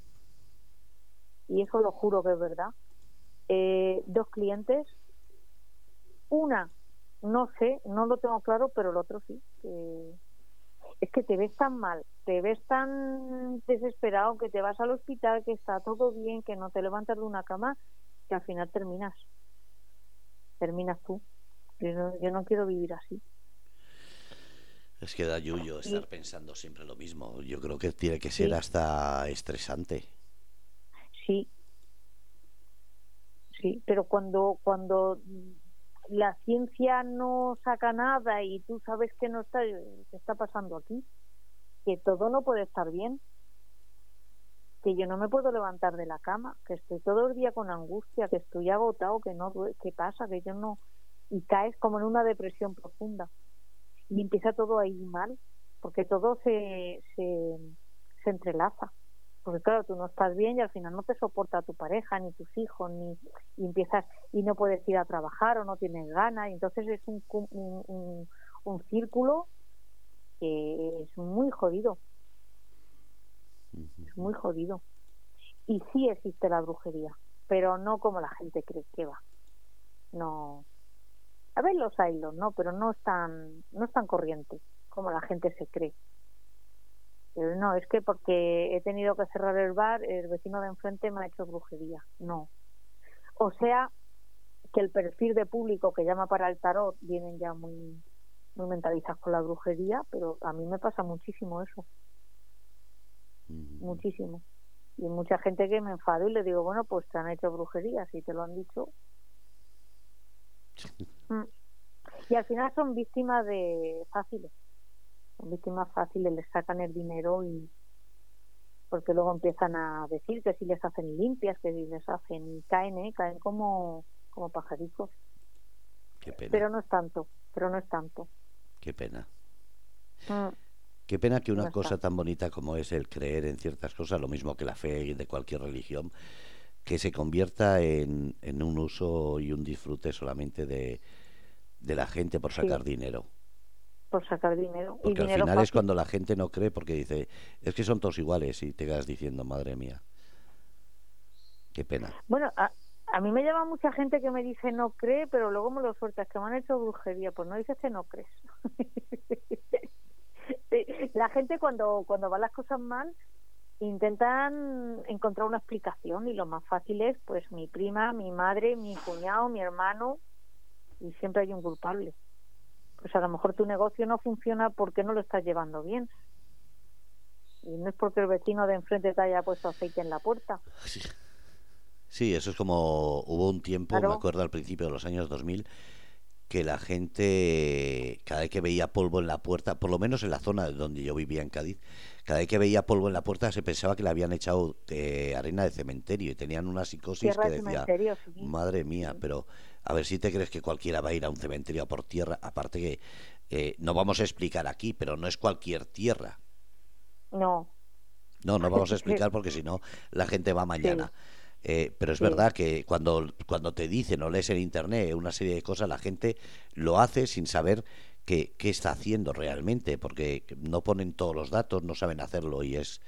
y eso lo juro que es verdad, eh, dos clientes. Una, no sé, no lo tengo claro, pero el otro sí. Que es que te ves tan mal, te ves tan desesperado que te vas al hospital, que está todo bien, que no te levantas de una cama, que al final terminas. Terminas tú. Yo no, quiero vivir así. Es que da yuyo estar pensando siempre lo mismo. Yo creo que tiene que ser hasta estresante. Sí. Sí, pero cuando cuando la ciencia no saca nada y tú sabes que no está que está pasando aquí, que todo no puede estar bien, que yo no me puedo levantar de la cama, que estoy todo el día con angustia, que estoy agotado, que no que pasa, que yo no y caes como en una depresión profunda. Y empieza todo ahí mal, porque todo se, se, se entrelaza porque claro, tú no estás bien y al final no te soporta tu pareja, ni tus hijos, ni y empiezas y no puedes ir a trabajar o no tienes ganas, y entonces es un, un, un, círculo que es muy jodido, es muy jodido. Y sí existe la brujería, pero no como la gente cree que va. No. A ver los hilos, ¿no? Pero no es tan, no es tan corriente como la gente se cree. Pero no, es que porque he tenido que cerrar el bar, el vecino de enfrente me ha hecho brujería. No. O sea, que el perfil de público que llama para el tarot vienen ya muy, muy mentalizados con la brujería, pero a mí me pasa muchísimo eso. Muchísimo. Y mucha gente que me enfado y le digo, bueno, pues te han hecho brujería, si te lo han dicho. Mm. Y al final son víctimas de fáciles son víctimas fáciles, les sacan el dinero y porque luego empiezan a decir que si les hacen limpias, que si les hacen y caen, ¿eh? caen como, como pajaricos. Pero no es tanto, pero no es tanto. Qué pena. Mm. Qué pena que una cosa tan bonita como es el creer en ciertas cosas, lo mismo que la fe de cualquier religión, que se convierta en, en un uso y un disfrute solamente de, de la gente por sacar dinero por sacar dinero. Porque al final es cuando la gente no cree porque dice, es que son todos iguales y te quedas diciendo, madre mía. Qué pena. Bueno, a, a mí me llama mucha gente que me dice no cree, pero luego me lo sueltas, que me han hecho brujería. Pues no dices que no crees. [LAUGHS] la gente cuando, cuando van las cosas mal intentan encontrar una explicación y lo más fácil es pues mi prima, mi madre, mi cuñado, mi hermano y siempre hay un culpable pues a lo mejor tu negocio no funciona porque no lo estás llevando bien. Y no es porque el vecino de enfrente te haya puesto aceite en la puerta. Sí, eso es como hubo un tiempo, me acuerdo al principio de los años 2000, que la gente, cada vez que veía polvo en la puerta, por lo menos en la zona donde yo vivía en Cádiz, cada vez que veía polvo en la puerta se pensaba que le habían echado eh, arena de cementerio y tenían una psicosis que decía, madre mía, pero a ver si te crees que cualquiera va a ir a un cementerio por tierra, aparte que eh, no vamos a explicar aquí, pero no es cualquier tierra. No. No, no vamos a [LAUGHS] explicar porque si no la gente va mañana. Eh, pero es verdad que cuando, cuando te dicen o lees en internet una serie de cosas, la gente lo hace sin saber qué, qué está haciendo realmente, porque no ponen todos los datos, no saben hacerlo y es,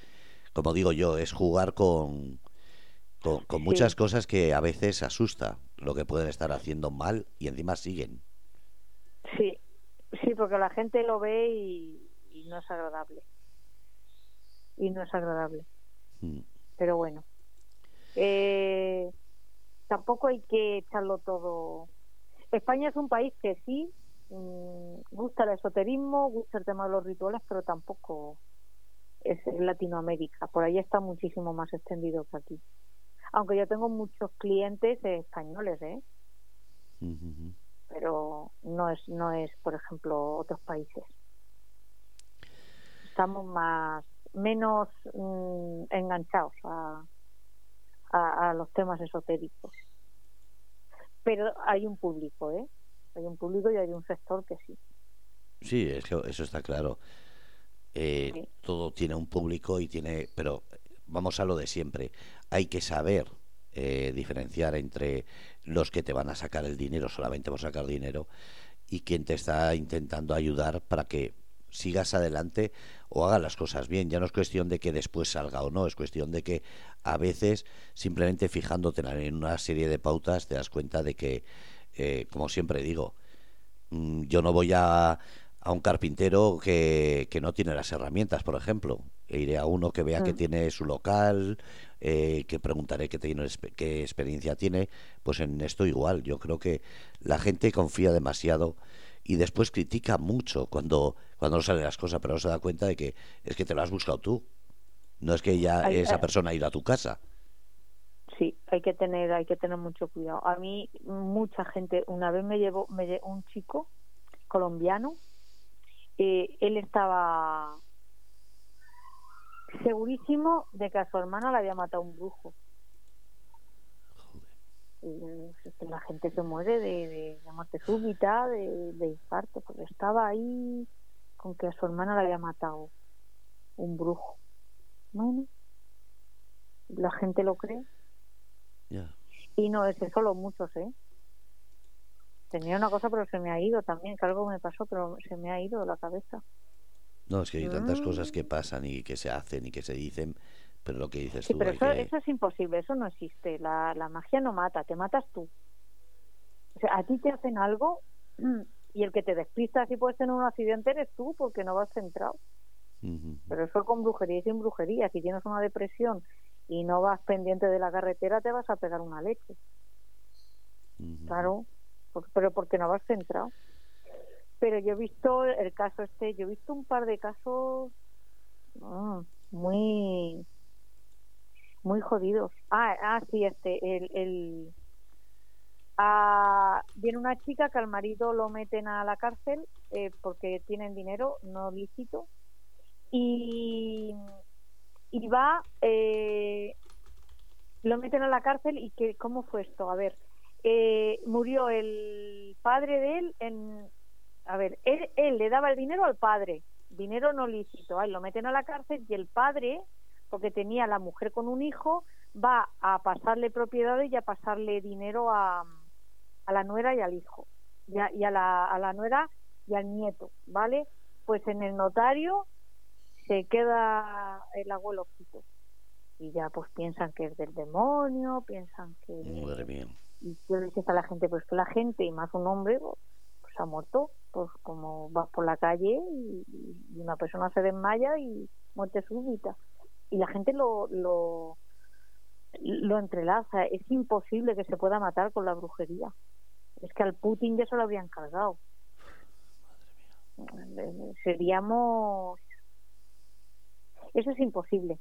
como digo yo, es jugar con, con, muchas cosas que a veces asusta lo que pueden estar haciendo mal y encima siguen. Sí, sí, porque la gente lo ve y, no es agradable. Y no es agradable. Mm. Pero bueno. Eh, tampoco hay que echarlo todo. España es un país que sí mm, gusta el esoterismo, gusta el tema de los rituales, pero tampoco es Latinoamérica. Por ahí está muchísimo más extendido que aquí aunque yo tengo muchos clientes españoles, ¿eh? Pero no es, no es, por ejemplo, otros países. Estamos más, menos mm, enganchados a, a, los temas esotéricos. Pero hay un público, ¿eh? Hay un público y hay un sector que sí. Sí, eso, eso está claro. Eh, todo tiene un público y tiene, pero vamos a lo de siempre. Hay que saber eh, diferenciar entre los que te van a sacar el dinero solamente por sacar dinero y quien te está intentando ayudar para que sigas adelante o hagas las cosas bien. Ya no es cuestión de que después salga o no, es cuestión de que a veces simplemente fijándote en una serie de pautas te das cuenta de que, eh, como siempre digo, mm, yo no voy a, a un carpintero que, que no tiene las herramientas, por ejemplo. E iré a uno que vea que mm. tiene su local, eh, que preguntaré qué, tiene, qué experiencia tiene, pues en esto igual. Yo creo que la gente confía demasiado y después critica mucho cuando, cuando no salen las cosas, pero no se da cuenta de que es que te lo has buscado tú. No es que ya esa persona ha ido a tu casa. Sí, hay que tener, hay que tener mucho cuidado. A mí mucha gente, una vez me llevó, me un chico colombiano, eh, él estaba segurísimo de que a su hermana la había matado un brujo. Y, la gente se muere de, de, muerte súbita, de, de infarto, porque estaba ahí con que a su hermana la había matado un brujo. Bueno, la gente lo cree. Y no es solo muchos, ¿eh? Tenía una cosa, pero se me ha ido también, que algo me pasó, pero se me ha ido de la cabeza. No, es que hay tantas cosas que mm. pasan y que se hacen y que se dicen, pero lo que dices tú. Pero eso, eso es imposible, eso no existe. La, la magia no mata, te matas tú. O sea, a ti te hacen algo y el que te despista si puedes tener un accidente eres tú porque no vas centrado. Pero eso con brujería y sin brujería. Si tienes una depresión y no vas pendiente de la carretera, te vas a pegar una leche. Claro, pero porque no vas centrado. Pero yo he visto el caso este, yo he visto un par de casos mm, muy muy jodidos. Ah, ah sí, este, el, el ah, viene una chica que al marido lo meten a la cárcel eh, porque tienen dinero no lícito y, y va, eh, lo meten a la cárcel y que, ¿cómo fue esto? A ver, eh, murió el padre de él en, a ver, él, él le daba el dinero al padre, dinero no lícito, ahí lo meten a la cárcel y el padre, porque tenía la mujer con un hijo, va a pasarle propiedades y a pasarle dinero a, a la nuera y al hijo, y, a, y a, la, a la nuera y al nieto, ¿vale? Pues en el notario se queda el abuelo quito y ya pues piensan que es del demonio, piensan que... Madre mía. Y yo le a la gente, pues que la gente, y más un hombre, pues ha muerto, pues como vas por la calle y, una persona se desmaya y muerte súbita. Y la gente lo, lo, lo entrelaza, es imposible que se pueda matar con la brujería. Es que al Putin ya se lo habrían cargado. Seríamos eso es imposible.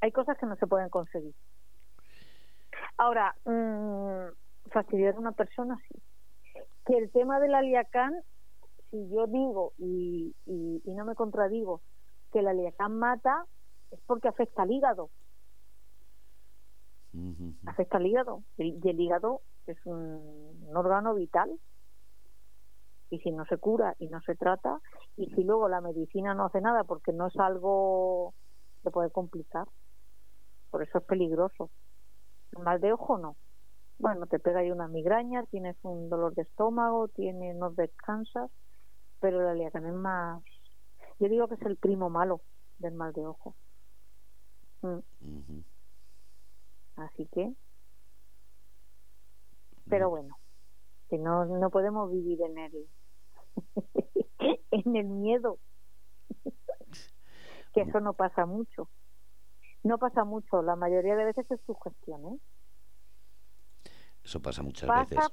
Hay cosas que no se pueden conseguir. Ahora, mmm, fastidiar a una persona, sí. Que el tema del aliacán, si yo digo y, y, no me contradigo que el aliacán mata, es porque afecta al hígado. Afecta al hígado. Y el hígado es un órgano vital y si no se cura y no se trata y si luego la medicina no hace nada porque no es algo que puede complicar por eso es peligroso el mal de ojo no bueno te pega ahí una migraña tienes un dolor de estómago tienes no descansas pero la liacana es más yo digo que es el primo malo del mal de ojo mm. así que pero bueno que no, no podemos vivir en el [LAUGHS] en el miedo. [LAUGHS] que eso no pasa mucho. No pasa mucho, la mayoría de veces es su gestión, ¿eh? Eso pasa muchas veces.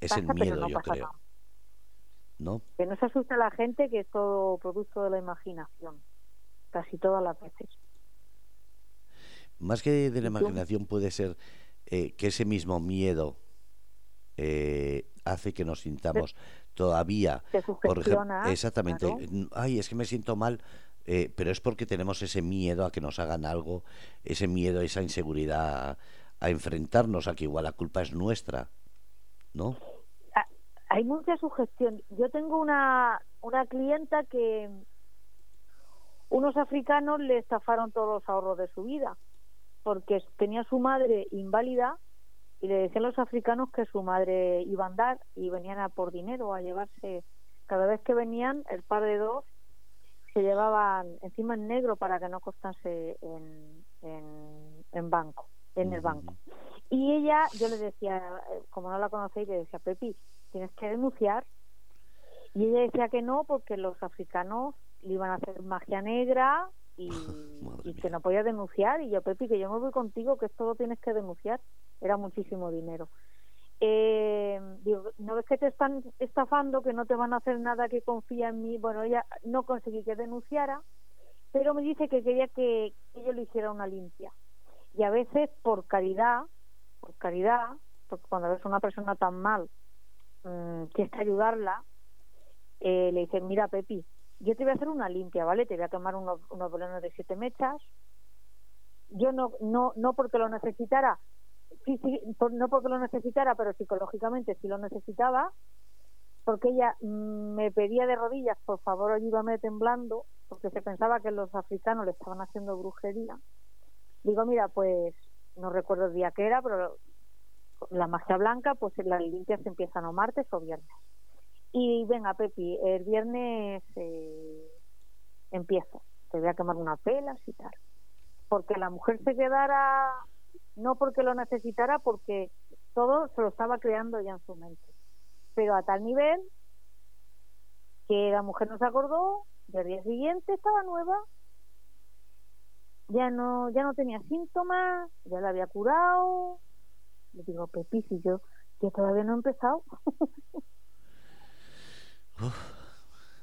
Es el miedo, yo creo. ¿No? Que no se asuste a la gente que es todo producto de la imaginación. Casi todas las veces. Más que de la imaginación puede ser eh, que ese mismo miedo eh, hace que nos sintamos todavía, por ejemplo, exactamente, ay, es que me siento mal, eh, pero es porque tenemos ese miedo a que nos hagan algo, ese miedo, esa inseguridad a, enfrentarnos a que igual la culpa es nuestra, ¿no? Ah, hay mucha sugestión. Yo tengo una, una clienta que unos africanos le estafaron todos los ahorros de su vida porque tenía su madre inválida y le decían los africanos que su madre iba a andar y venían a por dinero a llevarse cada vez que venían el par de dos se llevaban encima en negro para que no costase en, en, banco en el banco y ella yo le decía como no la conocéis le decía Pepi tienes que denunciar y ella decía que no porque los africanos le iban a hacer magia negra y, [LAUGHS] que no podía denunciar. Y yo, Pepi, que yo me voy contigo, que esto lo tienes que denunciar. Era muchísimo dinero. Eh, digo, ¿no ves que te están estafando, que no te van a hacer nada, que confía en mí? Bueno, ella no conseguí que denunciara, pero me dice que quería que, yo le hiciera una limpia. Y a veces, por caridad, por caridad, porque cuando ves a una persona tan mal, mmm, quieres ayudarla, eh, le dicen, mira, Pepi, yo te voy a hacer una limpia, ¿vale? Te voy a tomar unos, unos de siete mechas. Yo no, no, no porque lo necesitara, no porque lo necesitara, pero psicológicamente sí lo necesitaba, porque ella mm, me pedía de rodillas, por favor, ayúdame temblando, porque se pensaba que los africanos le estaban haciendo brujería. Digo, mira, pues no recuerdo el día que era, pero la magia blanca, pues las limpias empiezan o martes o viernes. Y venga, Pepi, el viernes eh, empiezo. Te voy a quemar una pela y tal. Porque la mujer se quedara, no porque lo necesitara, porque todo se lo estaba creando ya en su mente. Pero a tal nivel que la mujer no se acordó, y día siguiente estaba nueva, ya no, ya no tenía síntomas, ya la había curado. Le digo, Pepi, si yo, yo todavía no he empezado. [LAUGHS]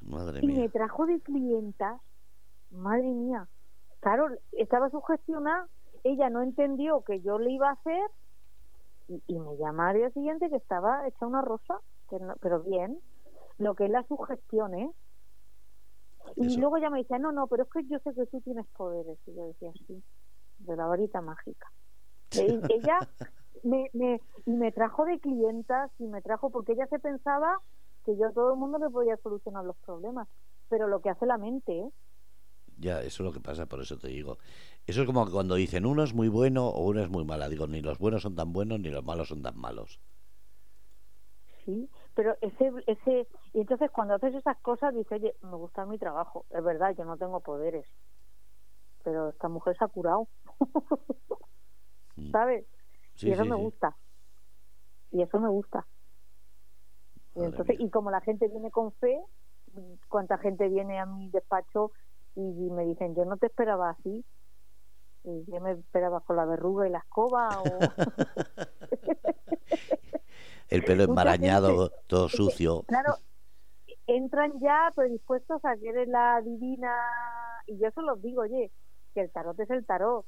madre y mía. me trajo de clientas, madre mía. Claro, estaba sugestionada, ella no entendió que yo le iba a hacer y, me llama al día siguiente que estaba hecha una rosa, pero bien, lo que es la sugestión, ¿eh? Y luego ella me decía, no, no, pero es que yo sé que tú tienes poderes. Y yo decía, sí, de la varita mágica. E, [LAUGHS] ella me, me, y me trajo de clientas y me trajo porque ella se pensaba que yo a todo el mundo le podía solucionar los problemas, pero lo que hace la mente, ¿eh? Ya, eso es lo que pasa, por eso te digo. Eso es como cuando dicen uno es muy bueno o uno es muy mala. Digo, ni los buenos son tan buenos ni los malos son tan malos. Sí, pero ese, ese, y entonces cuando haces esas cosas dices, oye, me gusta mi trabajo. Es verdad, yo no tengo poderes, pero esta mujer se ha curado. ¿Sabes? y eso me gusta. Y eso me gusta. Y, entonces, y como la gente viene con fe, cuánta gente viene a mi despacho y, me dicen, yo no te esperaba así, y yo me esperaba con la verruga y la escoba o... [LAUGHS] el pelo [LAUGHS] enmarañado, todo sucio. Claro, entran ya predispuestos a que eres la divina y yo se los digo, oye, que el tarot es el tarot,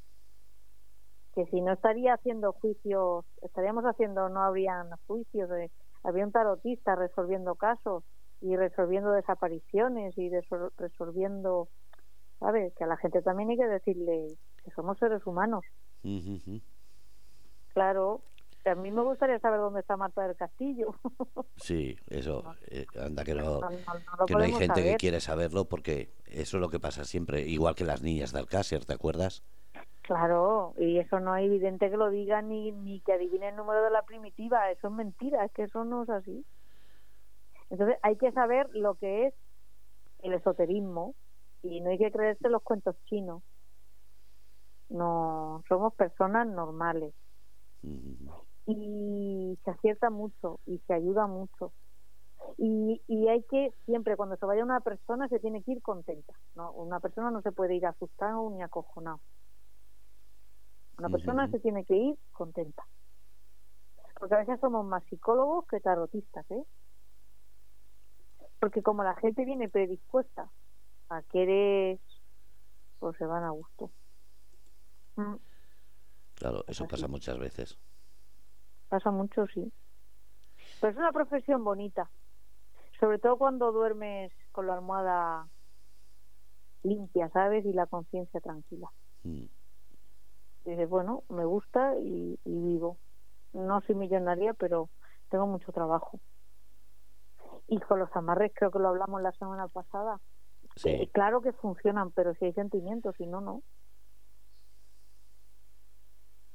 que si no estaría haciendo juicios, estaríamos haciendo, no habrían juicios de había un tarotista resolviendo casos y resolviendo desapariciones y resolviendo, ¿sabes? Que a la gente también hay que decirle que somos seres humanos. Claro, a mí me gustaría saber dónde está Marta del Castillo. [LAUGHS] Sí, eso, eh, anda que no, que no hay gente que quiere saberlo porque eso es lo que pasa siempre, igual que las niñas de Alcácer, ¿te acuerdas? Claro, y eso no es evidente que lo digan ni, ni que adivine el número de la primitiva, eso es mentira, es que eso no es así. Entonces hay que saber lo que es el esoterismo y no hay que creerse los cuentos chinos. No, somos personas normales. Y se acierta mucho y se ayuda mucho. Y, y hay que siempre, cuando se vaya una persona, se tiene que ir contenta. ¿no? Una persona no se puede ir asustado ni acojonado una persona se tiene que ir contenta. Porque a veces somos más psicólogos que tarotistas, ¿eh? Porque como la gente viene predispuesta a querer, pues se van a gusto. Mm. Claro, eso pasa muchas veces. Pasa mucho, sí. Pero es una profesión bonita. Sobre todo cuando duermes con la almohada limpia, ¿sabes? Y la conciencia tranquila. Mm dice bueno, me gusta y, vivo. No soy millonaria, pero tengo mucho trabajo. Y con los amarres, creo que lo hablamos la semana pasada. Eh, claro que funcionan, pero si hay sentimientos, si no, no.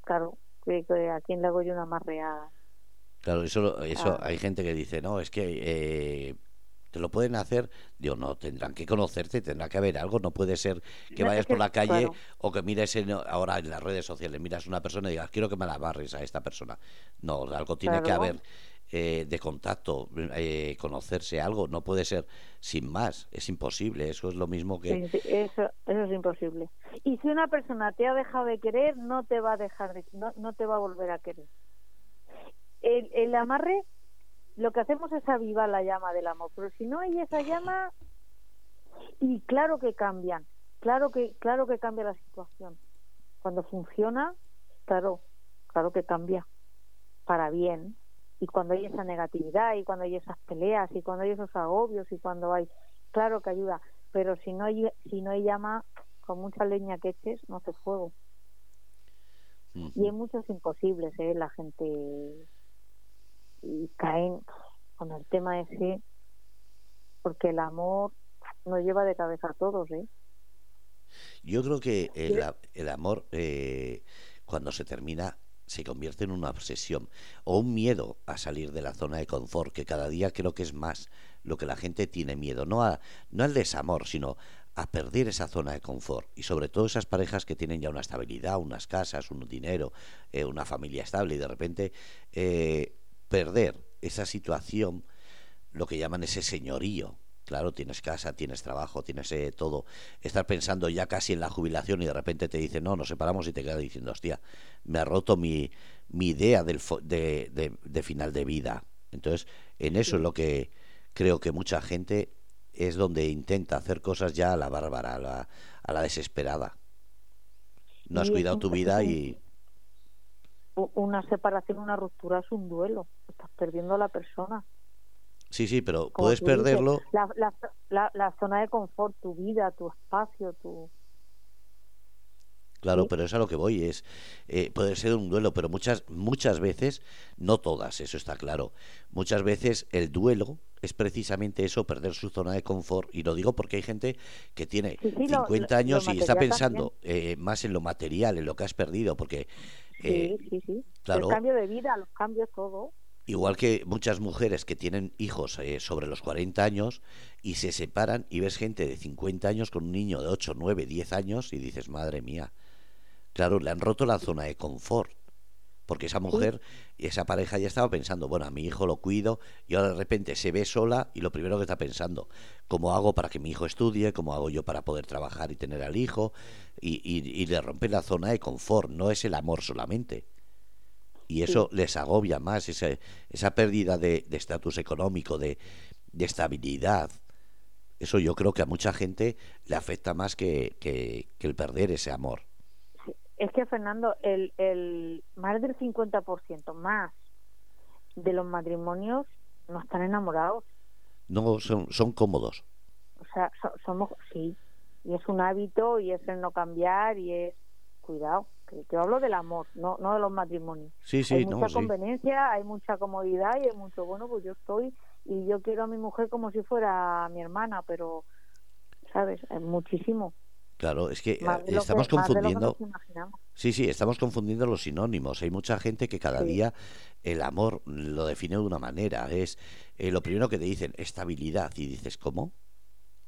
Claro, que, a quién le hago yo una amarre Claro, eso, eso hay gente que dice, no, es que eh, te lo pueden hacer, digo, no, tendrán que conocerte, tendrá que haber algo, no puede ser que vayas por la calle o que mires ahora en las redes sociales, miras a una persona y digas, quiero que me la barres a esta persona. No, algo tiene que haber. Eh, de contacto, eh, conocerse algo, no puede ser sin más, es imposible, eso es lo mismo que... eso, eso es imposible. Y si una persona te ha dejado de querer, no te va a dejar de, no, no te va a volver a querer. El, el amarre, lo que hacemos es avivar la llama del amor, pero si no hay esa llama, y claro que cambian, claro que, claro que cambia la situación. Cuando funciona, claro, claro que cambia para bien, y cuando hay esa negatividad y cuando hay esas peleas y cuando hay esos agobios y cuando hay claro que ayuda pero si no hay si no hay llama con mucha leña que eches no hace fuego y hay muchos imposibles ¿eh? la gente y caen con el tema ese porque el amor nos lleva de cabeza a todos ¿eh? yo creo que el, el amor eh, cuando se termina se convierte en una obsesión o un miedo a salir de la zona de confort, que cada día creo que es más lo que la gente tiene miedo, no, a, no al desamor, sino a perder esa zona de confort. Y sobre todo esas parejas que tienen ya una estabilidad, unas casas, un dinero, eh, una familia estable, y de repente eh, perder esa situación, lo que llaman ese señorío, Claro, tienes casa, tienes trabajo, tienes eh, todo. Estar pensando ya casi en la jubilación y de repente te dicen, no, nos separamos y te quedas diciendo, hostia, me ha roto mi, mi idea del de, de, final de vida. Entonces, en eso es lo que creo que mucha gente es donde intenta hacer cosas ya a la bárbara, a la, a la desesperada. No has cuidado tu vida y... Una separación, una ruptura es un duelo. Estás perdiendo a la persona. Sí, sí, pero puedes perderlo. la, la, la, zona de confort, tu vida, tu espacio, tu. Claro, pero es a lo que voy, es eh, puede ser un duelo, pero muchas muchas veces, no todas, eso está claro. Muchas veces el duelo es precisamente eso, perder su zona de confort. Y lo digo porque hay gente que tiene 50 años y está pensando eh, más en lo material, en lo que has perdido, porque... Eh, sí, sí, sí. Claro, el cambio de vida, los cambios, todo. Igual que muchas mujeres que tienen hijos eh, sobre los 40 años y se separan y ves gente de 50 años con un niño de 8, 9, 10 años y dices, madre mía, claro, le han roto la zona de confort. Porque esa mujer y esa pareja ya estaba pensando, bueno, a mi hijo lo cuido y ahora de repente se ve sola y lo primero que está pensando, ¿cómo hago para que mi hijo estudie? ¿Cómo hago yo para poder trabajar y tener al hijo? Y, y le rompe la zona de confort, no es el amor solamente y eso les agobia más, esa, esa pérdida de estatus económico, de, de, estabilidad. Eso yo creo que a mucha gente le afecta más que, que, el perder ese amor. Es que, Fernando, el, el más del 50% más de los matrimonios no están enamorados. No, son, son cómodos. O sea, somos, sí, y es un hábito y es el no cambiar y es, cuidado, que, hablo del amor, no, no de los matrimonios. Sí, sí, hay mucha conveniencia, hay mucha comodidad y hay mucho, bueno, pues yo estoy y yo quiero a mi mujer como si fuera mi hermana, pero, ¿sabes? Es muchísimo. Claro, es que estamos confundiendo. Sí, sí, estamos confundiendo los sinónimos. Hay mucha gente que cada día el amor lo define de una manera. Es eh, lo primero que te dicen, estabilidad. Y dices, ¿cómo?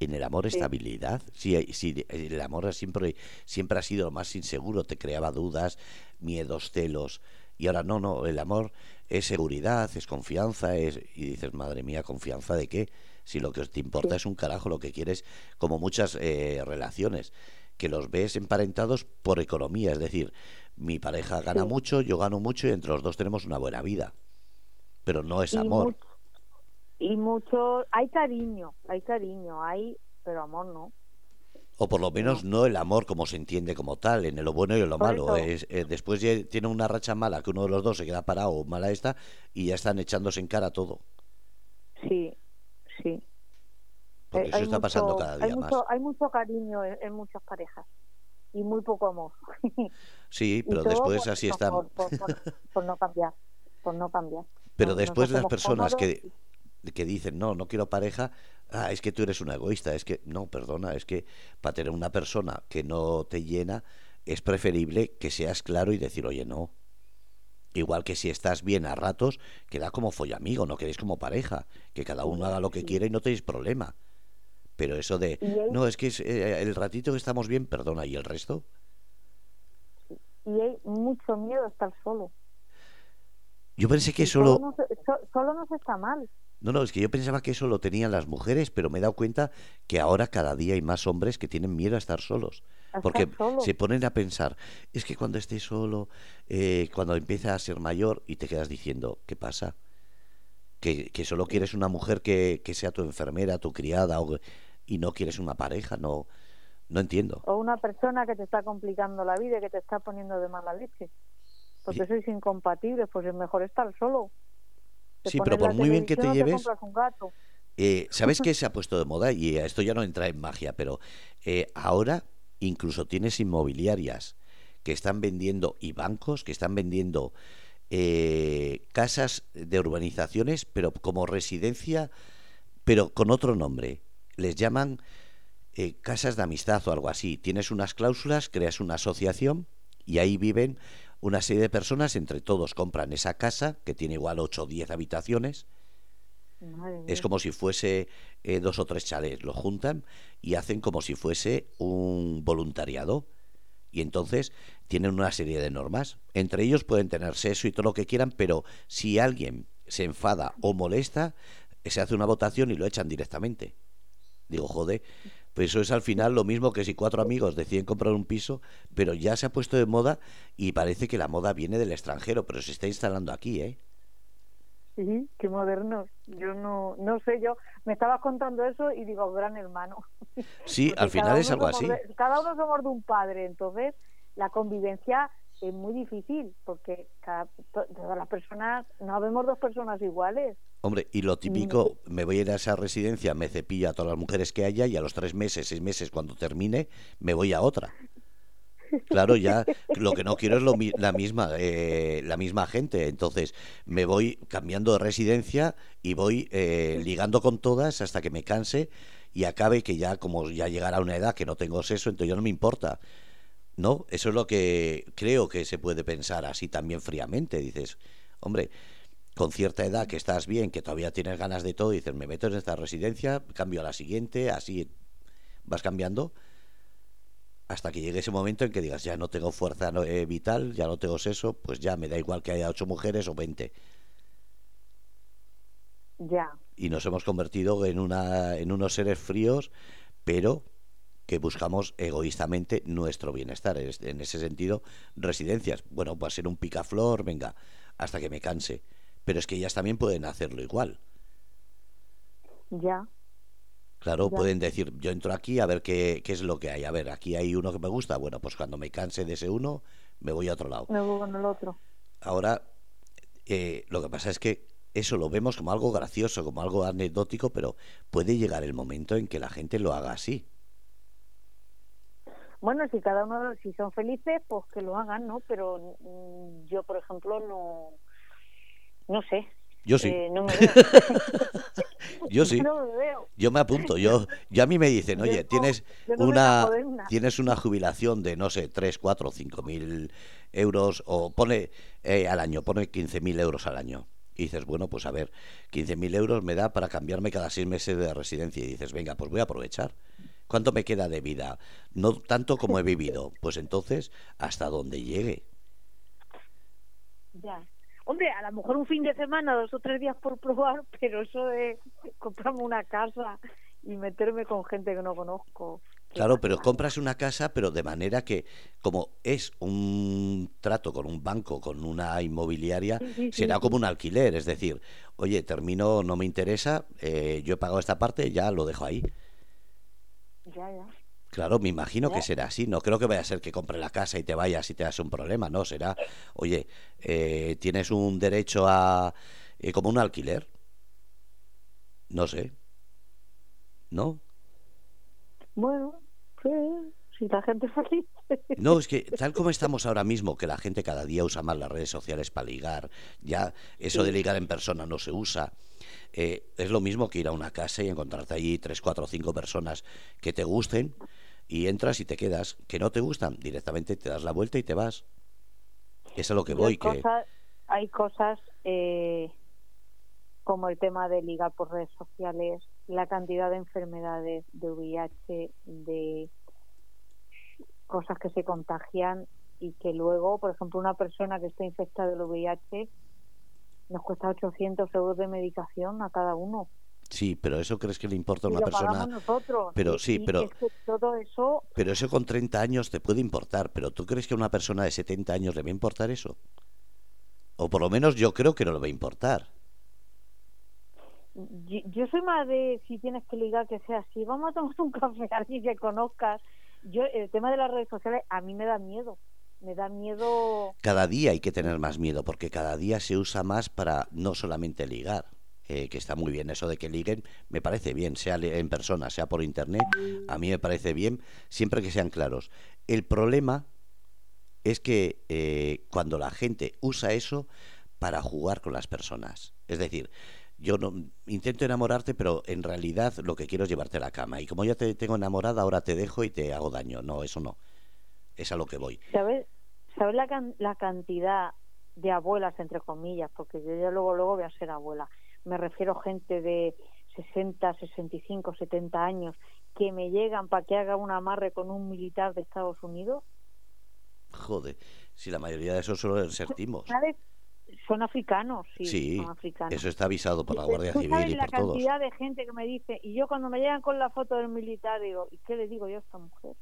En el amor estabilidad. Si, si el amor siempre, siempre ha sido lo más inseguro, te creaba dudas, miedos, celos. Y ahora no, no, el amor es seguridad, es confianza, es y dices, madre mía, confianza de qué? Si lo que te importa es un carajo, lo que quieres, como muchas eh, relaciones, que los ves emparentados por economía, es decir, mi pareja gana mucho, yo gano mucho y entre los dos tenemos una buena vida. Pero no es amor y mucho hay cariño hay cariño hay pero amor no o por lo menos no el amor como se entiende como tal, en lo bueno y en lo malo. Es, eh, después tiene una racha mala que uno de los dos se queda parado o mala esta y ya están echándose en cara todo. Sí, sí. Porque eso está pasando cada día hay más. hay mucho cariño en, muchas parejas y muy poco amor. [LAUGHS] Sí, pero después así están. Por, no cambiar, por no cambiar. Pero después las personas que que dicen, no, no quiero pareja, ah, es que tú eres un egoísta, es que, no, perdona, es que para tener una persona que no te llena, es preferible que seas claro y decir, oye, no. Igual que si estás bien a ratos, queda como follamigo, no queréis como pareja, que cada uno haga lo que quiera y no tenéis problema. Pero eso de, no, es que es, eh, el ratito que estamos bien, perdona, ¿y el resto? Y hay mucho miedo a estar solo. Yo pensé que solo solo... no, se, solo no se está mal. No, no, es que yo pensaba que eso lo tenían las mujeres, pero me he dado cuenta que ahora cada día hay más hombres que tienen miedo a estar solos. a Porque estar solo. se ponen a pensar, es que cuando esté solo, eh, cuando empieza a ser mayor y te quedas diciendo, ¿qué pasa? Que, que solo quieres una mujer que, que sea tu enfermera, tu criada, o, y no quieres una pareja, no, no entiendo. O una persona que te está complicando la vida y que te está poniendo de mala leche. Porque Y- sois incompatibles, pues es mejor estar solo. Te Sí, pero por muy bien que te lleves, un gato. Eh, ¿Sabes qué [LAUGHS] se ha puesto de moda? Y esto ya no entra en magia, pero eh, ahora incluso tienes inmobiliarias que están vendiendo y bancos que están vendiendo eh, casas de urbanizaciones, pero como residencia, pero con otro nombre. Les llaman eh, casas de amistad o algo así. Tienes unas cláusulas, creas una asociación y ahí viven una serie de personas, entre todos compran esa casa, que tiene igual 8 o 10 habitaciones, Madre es como si fuese eh, dos o tres chalets, lo juntan y hacen como si fuese un voluntariado. Y entonces tienen una serie de normas. Entre ellos pueden tener sexo y todo lo que quieran, pero si alguien se enfada o molesta, se hace una votación y lo echan directamente. Digo, joder, pues eso es al final lo mismo que si cuatro amigos deciden comprar un piso, pero ya se ha puesto de moda y parece que la moda viene del extranjero, pero se está instalando aquí, ¿eh? Sí, qué modernos. Yo no, no sé, yo me estabas contando eso y digo, gran hermano. Sí, [LAUGHS] Porque al final es algo así. de- cada uno somos de un padre, entonces la convivencia es muy difícil porque cada, to- todas las personas, no habemos dos personas iguales. Hombre, y lo típico, me voy a ir a esa residencia, me cepillo a todas las mujeres que haya y a los tres meses, seis meses, cuando termine, me voy a otra. Claro, ya lo que no quiero es lo la misma eh, la misma gente, entonces me voy cambiando de residencia y voy eh, ligando con todas hasta que me canse y acabe que ya como ya llegará una edad que no tengo sexo, entonces ya no me importa. ¿No? Eso es lo que creo que se puede pensar así también fríamente. Dices, hombre, con cierta edad que estás bien, que todavía tienes ganas de todo, dices, me meto en esta residencia, cambio a la siguiente, así vas cambiando hasta que llegue ese momento en que digas, ya no tengo fuerza eh, vital, ya no tengo sexo, pues ya me da igual que haya ocho mujeres o veinte. Ya, Y nos hemos convertido en, una, en unos seres fríos, pero que buscamos egoístamente nuestro bienestar. Es- En ese sentido, residencias, bueno, va a ser un picaflor, venga, hasta que me canse. Pero es que ellas también pueden hacerlo igual. ya. Claro, Ya. pueden decir, yo entro aquí a ver qué, qué es lo que hay. A ver, aquí hay uno que me gusta. Bueno, pues cuando me canse de ese uno, me voy a otro lado. Me voy con el otro. Ahora, eh, lo que pasa es que eso lo vemos como algo gracioso, como algo anecdótico, pero puede llegar el momento en que la gente lo haga así. Bueno, si cada uno, si son felices, pues que lo hagan, ¿no? Pero mm, yo, por ejemplo, no, no sé. Yo sí, Eh, no me [LAUGHS] veo. [LAUGHS] yo sí, no me veo. yo me apunto. Yo, yo a mí me dicen, oye, tienes no una, tienes una jubilación de, no sé, 3, 4, 5 mil euros, o pone eh, al año, pone 15 mil euros al año. Y dices, bueno, pues a ver, 15 mil euros me da para cambiarme cada seis meses de residencia. Y dices, venga, pues voy a aprovechar. ¿Cuánto me queda de vida? No tanto como he vivido. [LAUGHS] Pues entonces, hasta donde llegue. Ya. Hombre, a lo mejor un fin de semana, dos o tres días por probar, [LAUGHS] pero eso de comprarme una casa y meterme con gente que no conozco. Claro, pero compras una casa, pero de manera que, como es un trato con un banco, con una inmobiliaria, Sí, sí, sí, será sí. como un alquiler. Es decir, oye, termino, no me interesa, eh, yo he pagado esta parte, ya lo dejo ahí. Ya, ya. Claro, me imagino que será así. No creo que vaya a ser que compre la casa y te vayas y te das un problema. No, será, oye, eh, tienes un derecho a, eh, como un alquiler. No sé. ¿No? Bueno, sí, si la gente es feliz. No, es que tal como estamos ahora mismo, que la gente cada día usa más las redes sociales para ligar, ya eso de ligar en persona no se usa. eh, es lo mismo que ir a una casa y encontrarte allí tres, cuatro, cinco personas que te gusten y entras y te quedas. Que no te gustan, directamente te das la vuelta y te vas. Eso es a lo que voy, hay que cosas, hay cosas eh, como el tema de ligar por redes sociales, la cantidad de enfermedades, de VIH, de cosas que se contagian y que luego, por ejemplo, una persona que está infectada del VIH nos cuesta 800 euros de medicación a cada uno. Sí, pero eso crees que le importa a una lo persona. nosotros. Pero sí, pero- es que todo eso, Pero eso con 30 años te puede importar, pero ¿tú crees que a una persona de 70 años le va a importar eso? O por lo menos yo creo que no le va a importar. yo, yo soy más de si tienes que ligar que sea así, vamos a tomar un café a [LAUGHS] alguien que conozcas. Yo el tema de las redes sociales a mí me da miedo. Me da miedo Cada día hay que tener más miedo, porque cada día se usa más para no solamente ligar, eh, que está muy bien eso de que liguen, me parece bien, sea en persona, sea por internet, a mí me parece bien, siempre que sean claros. El problema es que eh, cuando la gente usa eso para jugar con las personas, es decir, yo no intento enamorarte, pero en realidad lo que quiero es llevarte a la cama. Y como ya te tengo enamorada, ahora te dejo y te hago daño. No, eso no. Es a lo que voy. ¿Sabes, ¿sabes la, can- la cantidad de abuelas, entre comillas? Porque yo ya luego, luego voy a ser abuela. Me refiero a gente de 60, 65, 70 años que me llegan para que haga un amarre con un militar de Estados Unidos. Joder, si la mayoría de esos suelen ser timos. ¿Sabes? Son africanos, sí, Sí, son africanos. Eso está avisado por la Guardia Tú Civil sabes y la todos. cantidad de gente que me dice, y yo cuando me llegan con la foto del militar digo, ¿y qué le digo yo a esta mujer?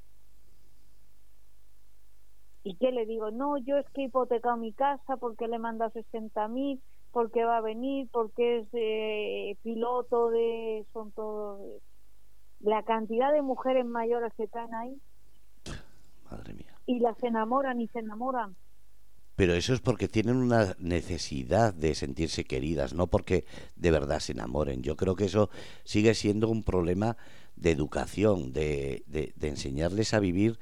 ¿Y qué le digo? No, yo es que he hipotecado mi casa porque le he mandado 60 mil, porque va a venir, porque es eh, piloto de... son todos... La cantidad de mujeres mayores que están ahí Madre mía. y las enamoran y se enamoran. Pero eso es porque tienen una necesidad de sentirse queridas, no porque de verdad se enamoren. Yo creo que eso sigue siendo un problema de educación, de, de- de enseñarles a vivir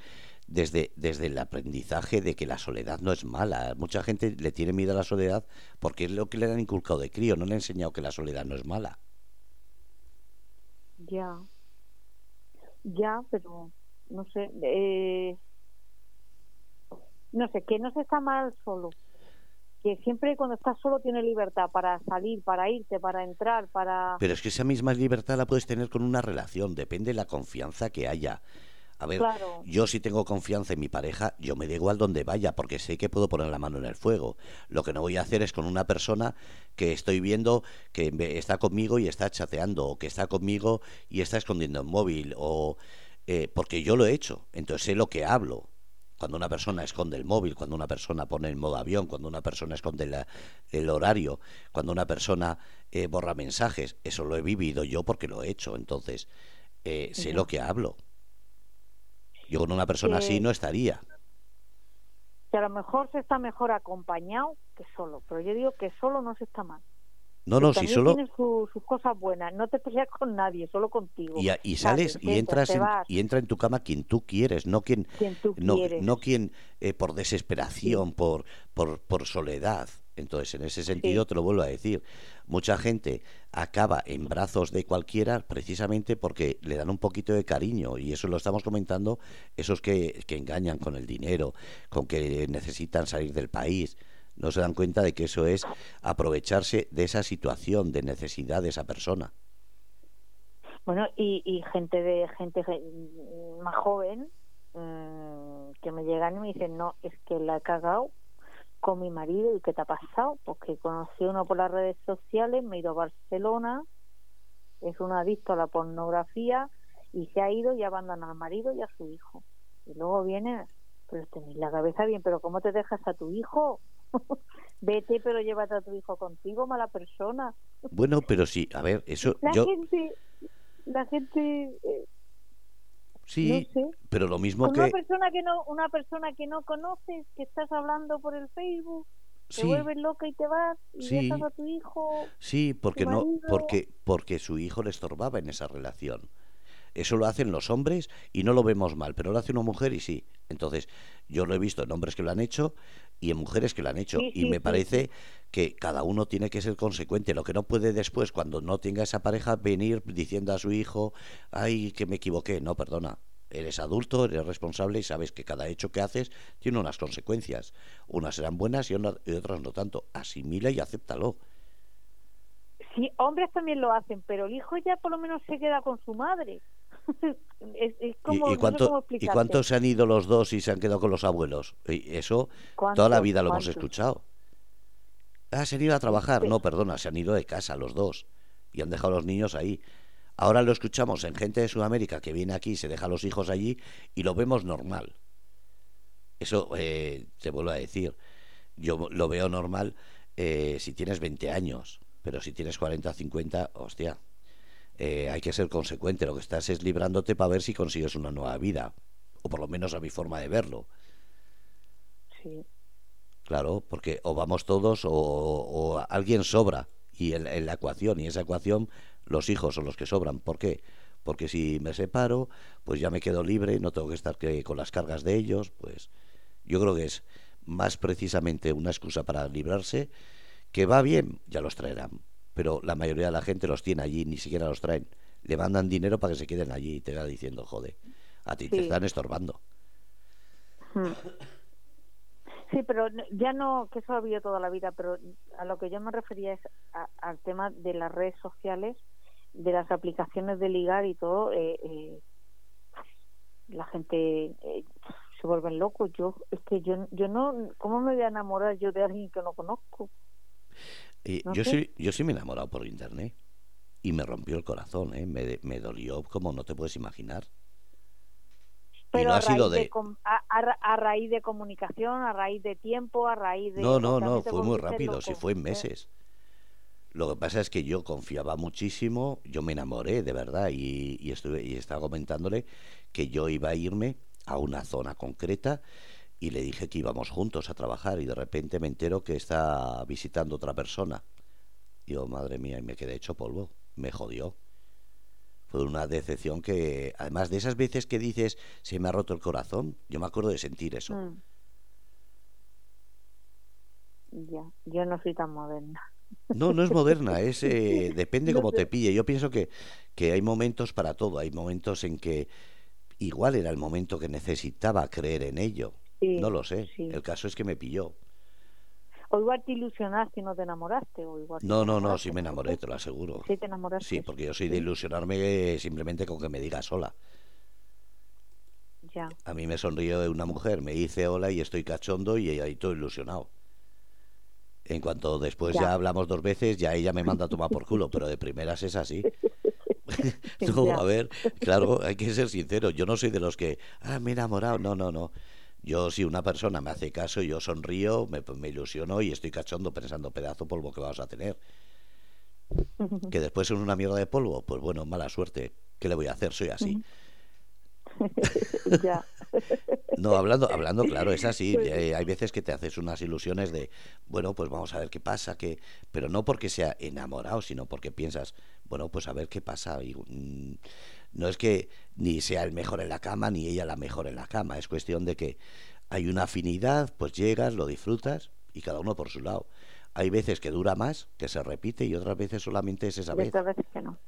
desde, desde el aprendizaje de que la soledad no es mala. Mucha gente le tiene miedo a la soledad porque es lo que le han inculcado de crío, no le han enseñado que la soledad no es mala. Ya. Ya, pero no sé. Eh, no sé, que no se está mal solo. Que siempre cuando estás solo tienes libertad para salir, para irte, para entrar, para. Pero es que esa misma libertad la puedes tener con una relación, depende de la confianza que haya. A ver, Claro. yo si tengo confianza en mi pareja, yo me da igual donde vaya, porque sé que puedo poner la mano en el fuego. Lo que no voy a hacer es con una persona que estoy viendo que está conmigo y está chateando, o que está conmigo y está escondiendo el móvil, o eh, porque yo lo he hecho, entonces sé lo que hablo. Cuando una persona esconde el móvil, cuando una persona pone en modo avión, cuando una persona esconde la- el horario, cuando una persona eh, borra mensajes, eso lo he vivido yo porque lo he hecho. Entonces, eh, sé lo que hablo. Yo con una persona así no estaría. Que a lo mejor se está mejor acompañado que solo. Pero yo digo que solo no se está mal. No, no, si solo... Su- sus cosas buenas. No te peleas con nadie, solo contigo. Y, Sales, y entras, en, y entra en tu cama quien tú quieres, no quien Quien tú no, quieres. no quien eh, por desesperación, por, por, por soledad. Entonces, en ese sentido, te lo vuelvo a decir, mucha gente acaba en brazos de cualquiera precisamente porque le dan un poquito de cariño y eso lo estamos comentando, esos que, que engañan con el dinero, con que necesitan salir del país. No se dan cuenta de que eso es aprovecharse de esa situación de necesidad de esa persona. Bueno, y, y gente de gente ge- más joven mm, que me llegan y me dicen, no, es que la he cagado con mi marido y ¿qué te ha pasado? Porque conocí uno por las redes sociales, me he ido a Barcelona, es un adicto a la pornografía y se ha ido y abandona al marido y a su hijo. Y luego viene, pero tenéis la cabeza bien, pero ¿cómo te dejas a tu hijo? [LAUGHS] Vete, pero llévate a tu hijo contigo, mala persona. Bueno, pero sí, a ver, eso La yo gente, la gente, eh, sí, no sé, pero lo mismo con que una persona que no, una persona que no conoces, que estás hablando por el Facebook, te sí, vuelves loca y te vas y Sí. dejas a tu hijo. sí, porque no, porque porque su hijo le estorbaba en esa relación. Eso lo hacen los hombres y no lo vemos mal, pero lo hace una mujer y sí. Entonces, yo lo he visto en hombres que lo han hecho y en mujeres que lo han hecho. Sí, y sí, me sí, parece que cada uno tiene que ser consecuente. Lo que no puede después, cuando no tenga esa pareja, venir diciendo a su hijo, ay, que me equivoqué. No, perdona. Eres adulto, eres responsable y sabes que cada hecho que haces tiene unas consecuencias. Unas serán buenas y, una- y otras no tanto. Asimila y acéptalo. Sí, hombres también lo hacen, pero el hijo ya por lo menos se queda con su madre. [LAUGHS] es, es ¿Y, no sé cuánto- cómo ¿Y explicarte. cuántos se han ido los dos y se han quedado con los abuelos? Y eso toda la vida lo hemos escuchado. Ah, se han ido a trabajar. No, perdona, se han ido de casa los dos y han dejado a los niños ahí. Ahora lo escuchamos en gente de Sudamérica que viene aquí, se deja a los hijos allí y lo vemos normal. Eso eh, te vuelvo a decir. Yo lo veo normal eh, si tienes 20 años, pero si tienes 40, 50, hostia, eh, hay que ser consecuente. Lo que estás es librándote para ver si consigues una nueva vida, o por lo menos a mi forma de verlo. Sí. Claro, porque o vamos todos o, alguien sobra y en, la ecuación, y esa ecuación los hijos son los que sobran. ¿Por qué? Porque si me separo, pues ya me quedo libre, no tengo que estar con las cargas de ellos, pues yo creo que es más precisamente una excusa para librarse, que va bien, ya los traerán, pero la mayoría de la gente los tiene allí, ni siquiera los traen. Le mandan dinero para que se queden allí y te va diciendo, jode, a ti te están estorbando. Hmm. Sí, pero ya no, que eso ha habido toda la vida, pero a lo que yo me refería es al tema de las redes sociales, de las aplicaciones de ligar y todo. Eh, eh, la gente eh, se vuelven locos. Yo, es que yo, yo no, ¿cómo me voy a enamorar yo de alguien que no conozco? Yo, sí, yo sí me he enamorado por internet y me rompió el corazón, ¿eh? me, me dolió como no te puedes imaginar. Pero no a, raíz de... a, raíz de comunicación, a raíz de tiempo, a raíz de... No, no, no, fue muy rápido, si fue en meses. Lo que pasa es que yo confiaba muchísimo, yo me enamoré de verdad y, y, estuve, y estaba comentándole que yo iba a irme a una zona concreta y le dije que íbamos juntos a trabajar y de repente me entero que está visitando otra persona. Y yo, madre mía, y me quedé hecho polvo, me jodió. Fue una decepción que, además de esas veces que dices, se me ha roto el corazón, yo me acuerdo de sentir eso. Mm. Ya, yo no soy tan moderna. No, no es moderna, es eh, [LAUGHS] depende cómo te pille. Yo pienso que, que hay momentos para todo. Hay momentos en que igual era el momento que necesitaba creer en ello. No lo sé. El caso es que me pilló. O igual te ilusionaste y no te enamoraste. O igual no, no, no, sí me enamoré, te lo aseguro. Sí, te enamoraste. Sí, porque yo soy de ilusionarme simplemente con que me diga sola. Ya. A mí me sonrió una mujer, me dice hola y estoy cachondo y ahí estoy ilusionado. En cuanto después ya. ya hablamos dos veces, ya ella me manda a tomar por culo, pero de primeras es así. [LAUGHS] [LAUGHS] no, a ver, claro, hay que ser sincero. Yo no soy de los que, ah, me he enamorado. No, no, no. Yo, si una persona me hace caso, yo sonrío, me, me ilusiono y estoy cachondo pensando, pedazo polvo que vamos a tener. [LAUGHS] Que después es una mierda de polvo, pues bueno, mala suerte. ¿Qué le voy a hacer? Soy así. [LAUGHS] [LAUGHS] ya. No, hablando, hablando, claro, es así. Pues eh, hay veces que te haces unas ilusiones de, bueno, pues vamos a ver qué pasa, que, pero no porque sea enamorado, sino porque piensas, bueno, pues a ver qué pasa. Y, mm, no es que ni sea el mejor en la cama, ni ella la mejor en la cama. Es cuestión de que hay una afinidad, pues llegas, lo disfrutas y cada uno por su lado. Hay veces que dura más, que se repite, y otras veces solamente es esa vez. veces que no.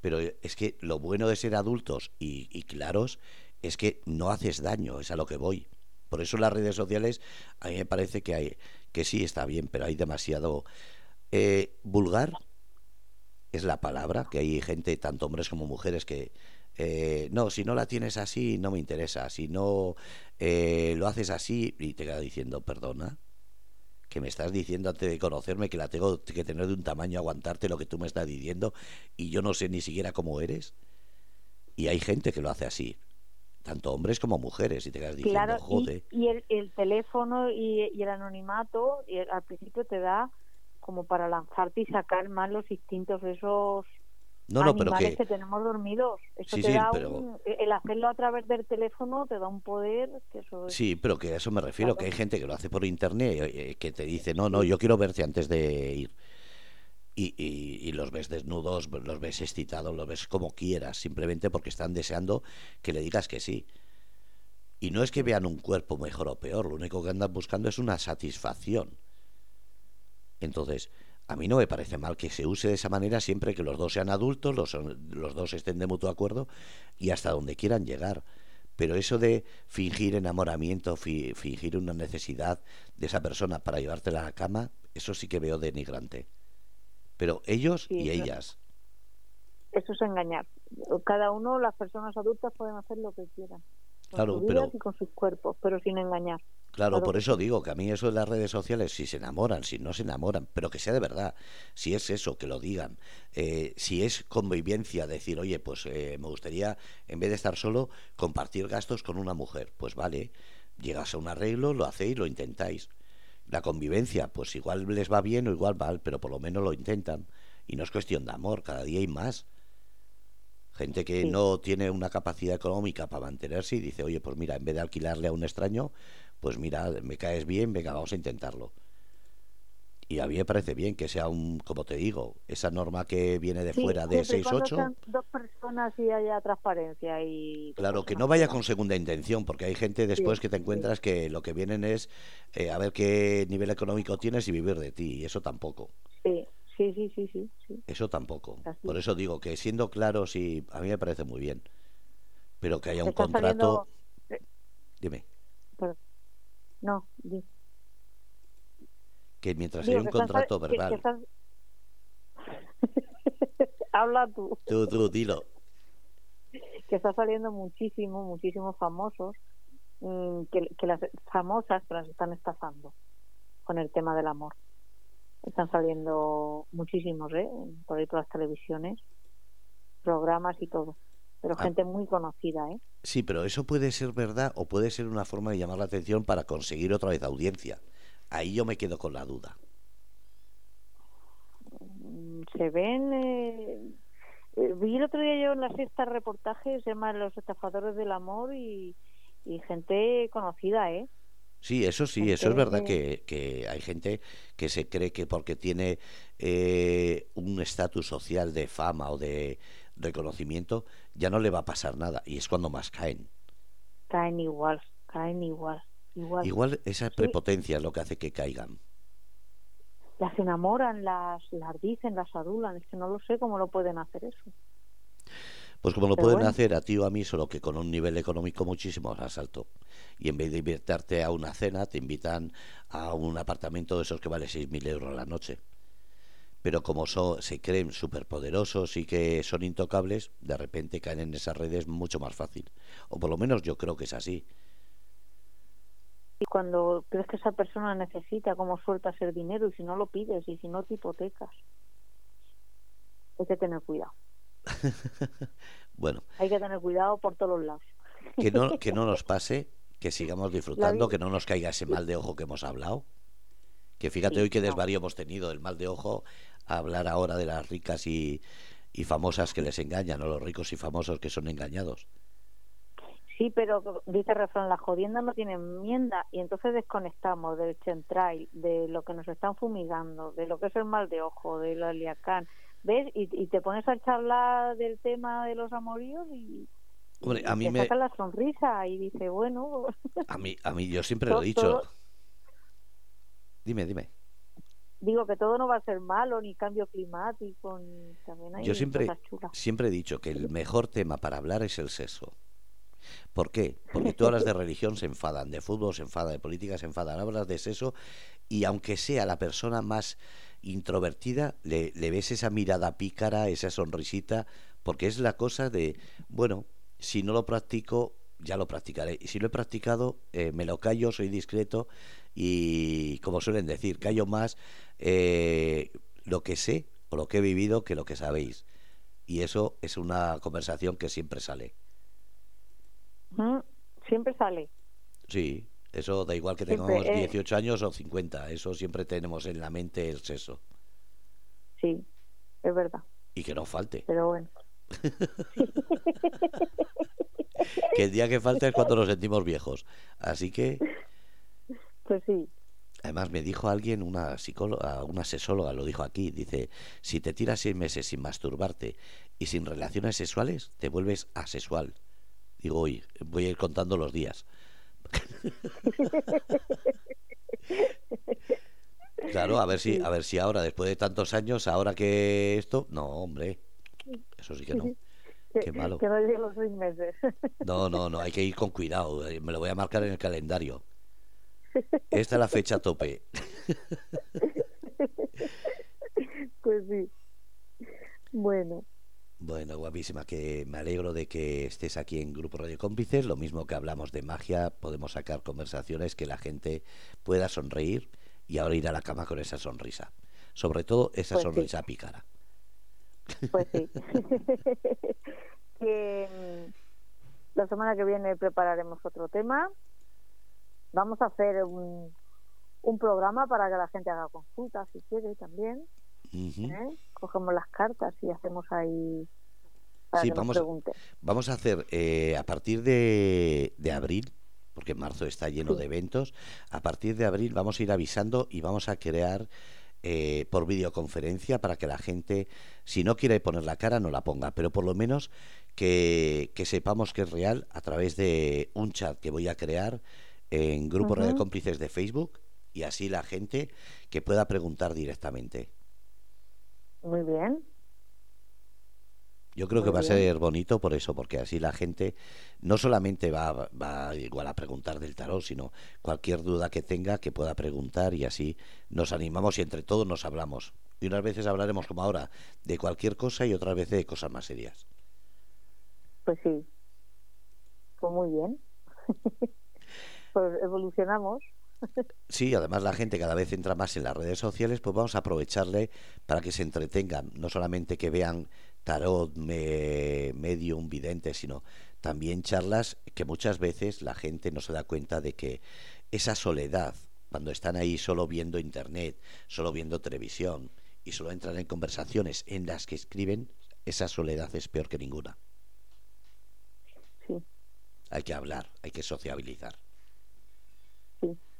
Pero es que lo bueno de ser adultos y, claros es que no haces daño, es a lo que voy. Por eso las redes sociales a mí me parece que hay que sí está bien, pero hay demasiado eh, vulgar es la palabra, que hay gente, tanto hombres como mujeres, que eh, no, si no la tienes así, no me interesa, si no eh, lo haces así, y te queda diciendo, perdona, que me estás diciendo antes de conocerme que la tengo que tener de un tamaño, aguantarte lo que tú me estás diciendo y yo no sé ni siquiera cómo eres. Y hay gente que lo hace así, tanto hombres como mujeres, y te quedas diciendo, claro, jode. Y, el, teléfono y, el anonimato y al principio te da como para lanzarte y sacar más los instintos esos no, no, pero que... tenemos dormidos. Eso te da el hacerlo a través del teléfono te da un poder que eso Sí, pero que a eso me refiero, que hay gente que lo hace por internet, eh, que te dice, no, no, yo quiero verte antes de ir. Y, y, los ves desnudos, los ves excitados, los ves como quieras, simplemente porque están deseando que le digas que sí. Y no es que vean un cuerpo mejor o peor, lo único que andan buscando es una satisfacción. Entonces, a mí no me parece mal que se use de esa manera siempre que los dos sean adultos, los, los dos estén de mutuo acuerdo y hasta donde quieran llegar. Pero eso de fingir enamoramiento, fingir una necesidad de esa persona para llevártela a la cama, eso sí que veo denigrante. Pero ellos y ellas. Eso es engañar. Cada uno, las personas adultas pueden hacer lo que quieran. Claro, sus pero- y con sus cuerpos, pero sin engañar. Claro, por eso digo que a mí eso de las redes sociales, si se enamoran, si no se enamoran, pero que sea de verdad, si es eso, que lo digan, Eh, si es convivencia, decir, oye, pues eh, me gustaría, en vez de estar solo, compartir gastos con una mujer, pues vale, llegas a un arreglo, lo hacéis, lo intentáis. La convivencia, pues igual les va bien o igual mal, pero por lo menos lo intentan. Y no es cuestión de amor, cada día hay más. Gente que Sí. no tiene una capacidad económica para mantenerse y dice, oye, pues mira, en vez de alquilarle a un extraño, pues mira, me caes bien, venga, vamos a intentarlo. Y a mí me parece bien que sea un, como te digo, esa norma que viene de Sí, fuera de siempre y cuando 6-8, sean dos personas y haya transparencia y claro, que no vaya con segunda intención, porque hay gente después que te sí. encuentras que lo que vienen es eh, a ver qué nivel económico tienes y vivir de ti, y eso tampoco. Sí, sí, sí, sí, sí, sí. Eso tampoco. Así Por es. eso digo que siendo claros y a mí me parece muy bien. Pero que haya un contrato, saliendo- dime, Perdón. No, di- que mientras digo haya un sal- contrato que- que verbal, [LAUGHS] Habla tú. tú, tú, dilo. que está saliendo muchísimo, muchísimos famosos, mm, que, que las famosas que las están estafando con el tema del amor. Están saliendo muchísimos, ¿eh? Por ahí por las televisiones, programas y todo. Pero Ah. gente muy conocida, ¿eh? Sí, pero eso puede ser verdad o puede ser una forma de llamar la atención para conseguir otra vez audiencia. Ahí yo me quedo con la duda. Mm, Se ven... eh, eh, vi el otro día yo en la sexta reportajes, se llama Los estafadores del amor y, y gente conocida, ¿eh? Sí, eso sí, eso es verdad que, que hay gente que se cree que porque tiene eh, un estatus social de fama o de reconocimiento ya no le va a pasar nada y es cuando más caen. Caen igual, caen igual, igual. Igual esa prepotencia es lo que hace que caigan. las enamoran, las, las dicen, las adulan. Es que no lo sé cómo lo pueden hacer eso. Pues como lo Pero pueden bueno. hacer a ti o a mí, solo que con un nivel económico muchísimo más alto. Y en vez de invitarte a una cena, te invitan a un apartamento de esos que vale 6.000 euros la noche. Pero como so- se creen superpoderosos y que son intocables, de repente caen en esas redes mucho más fácil. O por lo menos yo creo que es así. Y cuando crees que esa persona necesita, como sueltas el dinero y si no lo pides y si no te hipotecas. Hay que tener cuidado. [LAUGHS] Bueno, Hay que tener cuidado por todos los lados. que no, que no nos [LAUGHS] pase, que sigamos disfrutando, que no nos caiga ese mal de ojo que hemos hablado. Que fíjate Sí, hoy qué no. desvarío hemos tenido el mal de ojo a hablar ahora de las ricas y, y famosas que les engañan, o los ricos y famosos que son engañados. Sí, pero dice el refrán, la jodienda no tiene enmienda y entonces desconectamos del central, de lo que nos están fumigando, de lo que es el mal de ojo, de la liacán, ¿ves? Y, y te pones a charlar del tema de los amoríos y, Hombre, a mí te me- saca la sonrisa y dice, bueno, [LAUGHS] A mí, a mí yo siempre lo he dicho. todo- Dime, dime. digo que todo no va a ser malo, ni cambio climático, ni también hay Yo siempre, cosas chulas. siempre he dicho que el mejor tema para hablar es el sexo. ¿Por qué? Porque tú hablas de [LAUGHS] religión, se enfadan, de fútbol se enfadan, de política se enfadan, hablas de sexo y aunque sea la persona más introvertida, le, le ves esa mirada pícara, esa sonrisita, porque es la cosa de, bueno, si no lo practico, ya lo practicaré. Y si lo he practicado, eh, me lo callo, soy discreto y, como suelen decir, callo más eh, lo que sé o lo que he vivido que lo que sabéis. Y eso es una conversación que siempre sale. Siempre sale. Sí, eso da igual que Siempre, tengamos eh. 18 años o 50, eso siempre tenemos en la mente el sexo. Sí, es verdad. Y que no falte. Pero bueno. [LAUGHS] Que el día que falta es cuando nos sentimos viejos. Así que, [LAUGHS] Pues sí. además me dijo alguien, una psicóloga, una sexóloga, lo dijo aquí, dice, si te tiras seis meses sin masturbarte y sin relaciones sexuales, te vuelves asexual. Digo, hoy voy a ir contando los días. [LAUGHS] Claro, a ver si, a ver si ahora, después de tantos años, ahora que esto, no, hombre, eso sí que no. Qué malo. que no los seis meses. No, no, no, hay que ir con cuidado. eh, Me lo voy a marcar en el calendario. Esta es la fecha tope. [LAUGHS] pues sí. Bueno, Bueno, guapísima, que me alegro de que estés aquí en Grupo Radio Cómplices. Lo mismo que hablamos de magia, podemos sacar conversaciones que la gente pueda sonreír y ahora ir a la cama con esa sonrisa. Sobre todo esa Pues sí. sonrisa pícara. Pues sí. [LAUGHS] [LAUGHS] que mm, la semana que viene prepararemos otro tema. Vamos a hacer un, un programa para que la gente haga consultas si quiere también. ¿eh? Cogemos las cartas y hacemos ahí para Sí, que vamos. Vamos a hacer eh, a partir de, de abril, porque en marzo está lleno Sí. de eventos, a partir de abril vamos a ir avisando y vamos a crear eh, por videoconferencia para que la gente, si no quiere poner la cara, no la ponga, pero por lo menos que, que sepamos que es real a través de un chat que voy a crear en Grupo Radio Ujú. Cómplices de Facebook y así la gente que pueda preguntar directamente. Muy bien. Yo creo que va a ser bonito por eso, porque así la gente no solamente va, va igual a preguntar del tarot, sino cualquier duda que tenga que pueda preguntar y así nos animamos y entre todos nos hablamos. Y unas veces hablaremos como ahora de cualquier cosa y otras veces de cosas más serias. Pues sí. Pues muy bien. [LAUGHS] pues evolucionamos. Sí, además la gente cada vez entra más en las redes sociales, pues vamos a aprovecharle para que se entretengan, no solamente que vean tarot, me- medium, vidente, sino también charlas que muchas veces la gente no se da cuenta de que esa soledad, cuando están ahí solo viendo internet, solo viendo televisión y solo entran en conversaciones en las que escriben, esa soledad es peor que ninguna. Sí, Hay que hablar, hay que sociabilizar.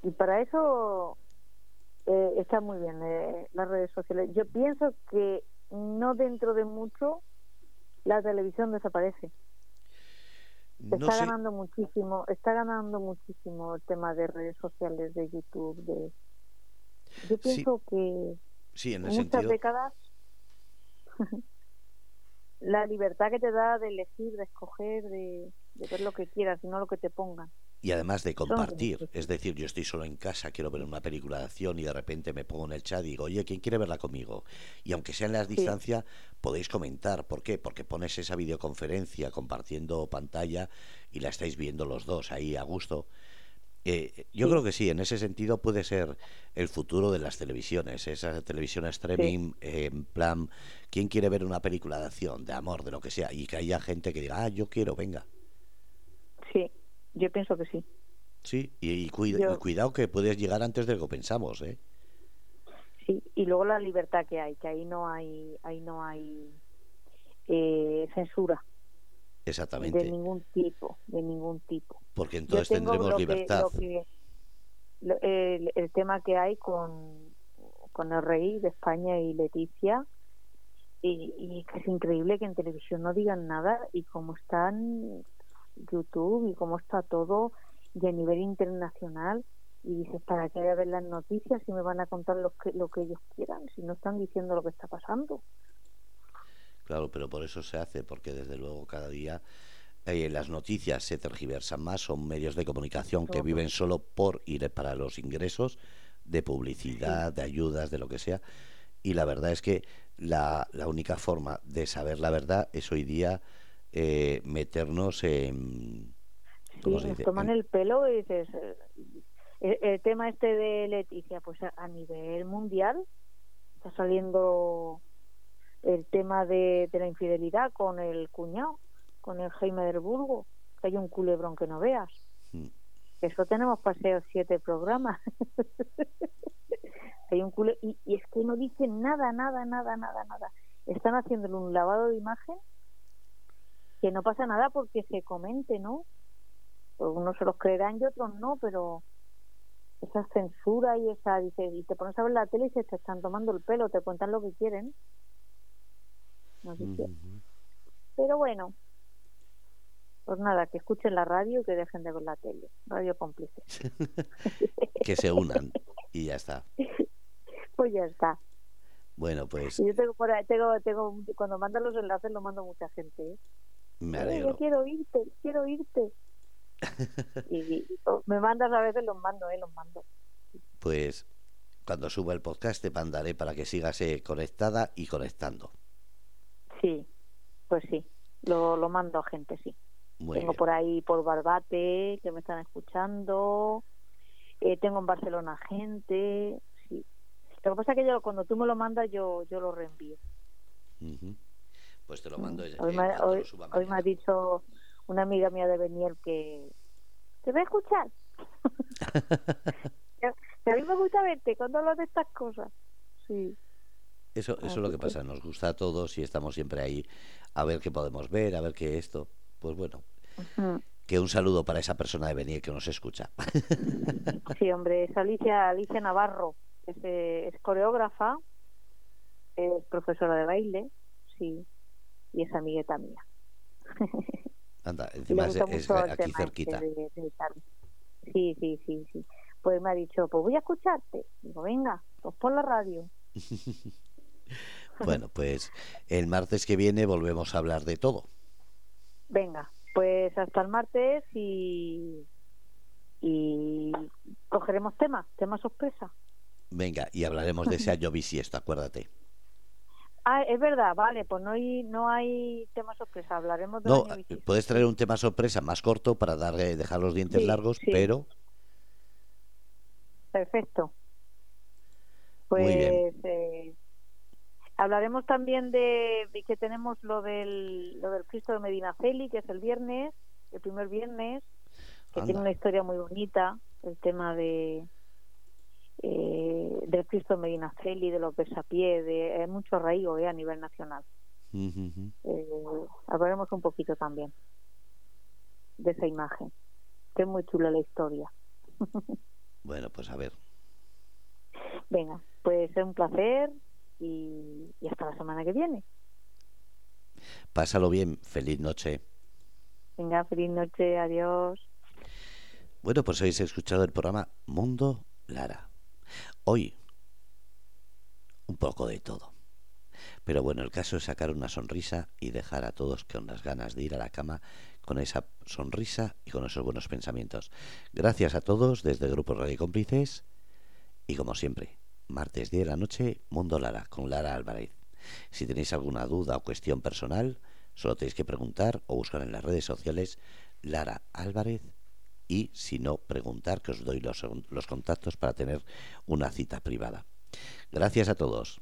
Y para eso eh, está muy bien eh, las redes sociales. Yo pienso que no dentro de mucho la televisión desaparece. No está sé, ganando muchísimo, está ganando muchísimo el tema de redes sociales, de YouTube, de yo Sí, pienso que sí, en muchas sentido... décadas [LAUGHS] la libertad que te da de elegir, de escoger, de, de ver lo que quieras y no lo que te pongan. Y además de compartir, es decir, yo estoy solo en casa, quiero ver una película de acción y de repente me pongo en el chat y digo, oye, ¿quién quiere verla conmigo? Y aunque sea en la Sí, distancia, podéis comentar. ¿Por qué? Porque pones esa videoconferencia compartiendo pantalla y la estáis viendo los dos ahí a gusto. Eh, yo sí, creo que sí, en ese sentido puede ser el futuro de las televisiones, esa televisión sí, streaming, eh, en plan, ¿quién quiere ver una película de acción, de amor, de lo que sea? Y que haya gente que diga, ah, yo quiero, venga. sí. Yo pienso que sí. Sí, y, y cuida- y cuidado que puedes llegar antes de lo que pensamos, ¿eh? sí. Y luego la libertad que hay, que ahí no hay, ahí no hay eh, censura de Exactamente, ningún tipo, de ningún tipo. porque entonces tendremos lo que, libertad. lo que, lo- el, el tema que hay con, con el rey de España y Leticia y, y que es increíble que en televisión no digan nada y cómo están YouTube y cómo está todo y a nivel internacional. Y dices para qué voy a ver las noticias si me van a contar lo que lo que ellos quieran si no están diciendo lo que está pasando Claro, pero por eso se hace, porque desde luego cada día eh, las noticias se tergiversan más, son medios de comunicación que viven solo por ir para los ingresos de publicidad, de ayudas, de lo que sea. Y la verdad es que la, la única forma de saber la verdad es hoy día eh, meternos en, ¿cómo sí se nos toman el pelo y dices eh, el, el tema este de Leticia pues a, a nivel mundial está saliendo el tema de, de la infidelidad con el cuñado con el Jaime del Burgo que hay un culebrón que no veas. Mm, eso tenemos paseo siete programas. [LAUGHS] Hay un cule y, y es que no dicen nada nada nada nada nada. Están haciéndole un lavado de imagen que no pasa nada porque se comente no pues unos se los creerán y otros no pero esa censura y esa dice y te pones a ver la tele y se te están tomando el pelo te cuentan lo que quieren. Noticias ujú. pero bueno. Pues nada que escuchen la radio y que dejen de ver la tele. Radio cómplice. [LAUGHS] Que se unan y ya está. [LAUGHS] pues ya está. Bueno, pues yo tengo por ahí, tengo tengo cuando mandan los enlaces lo mando a mucha gente ¿eh? Me Eh, yo alegro. quiero irte quiero irte [LAUGHS] y, me mandas a veces los mando eh los mando Pues cuando suba el podcast te mandaré para que sigas eh, conectada y conectando. sí Pues sí, lo, lo mando a gente, sí. tengo por ahí por Barbate que me están escuchando. Eh, tengo en Barcelona gente, sí. Lo que pasa es que yo, cuando tú me lo mandas, yo, yo lo reenvío. Pues te lo mando. Hoy, me, hoy, me ha dicho una amiga mía de Beniel que te va a escuchar. [LAUGHS] a mí me gusta verte cuando hablas de estas cosas. Sí. Eso, eso es lo que pasa, nos gusta a todos y estamos siempre ahí a ver qué podemos ver, a ver qué esto. Pues bueno, que un saludo para esa persona de Beniel que nos escucha. [LAUGHS] sí, hombre, es Alicia, Alicia Navarro, es, eh, es coreógrafa, es profesora de baile, sí, y es amigueta mía. [LAUGHS] Anda, encima es, aquí cerquita. sí, sí, sí, sí. Pues me ha dicho, pues voy a escucharte. Digo, venga, pues por la radio. [LAUGHS] bueno, pues el martes que viene volvemos a hablar de todo. Venga, pues hasta el martes y, y cogeremos temas, temas sorpresa. Venga, y hablaremos de ese [LAUGHS] año bisiesto, acuérdate. Ah, es verdad, vale, pues no hay, no hay tema sorpresa, hablaremos de No, puedes traer un tema sorpresa más corto para dar, dejar los dientes largos, pero... Perfecto. Pues eh, hablaremos también de, que tenemos lo del, lo del Cristo de Medina Celi, que es el viernes, el primer viernes, que tiene una historia muy bonita, el tema de, eh, del Cristo Medinaceli, de los Besapié, de hay mucho arraigo eh, a nivel nacional. eh, hablaremos un poquito también de esa imagen, que es muy chula la historia. [LAUGHS] bueno, pues a ver. Venga, pues es un placer y, y hasta la semana que viene. Pásalo bien, feliz noche. Venga, feliz noche, adiós. Bueno, pues habéis escuchado el programa Mundo Lara. Hoy, un poco de todo. Pero bueno, el caso es sacar una sonrisa y dejar a todos con las ganas de ir a la cama con esa sonrisa y con esos buenos pensamientos. Gracias a todos desde el Grupo Radio Cómplices y como siempre, martes 10 de la noche, Mundo Lara con Lara Álvarez. Si tenéis alguna duda o cuestión personal, solo tenéis que preguntar o buscar en las redes sociales Lara Álvarez y si no, preguntar que os doy los, los contactos para tener una cita privada. Gracias a todos.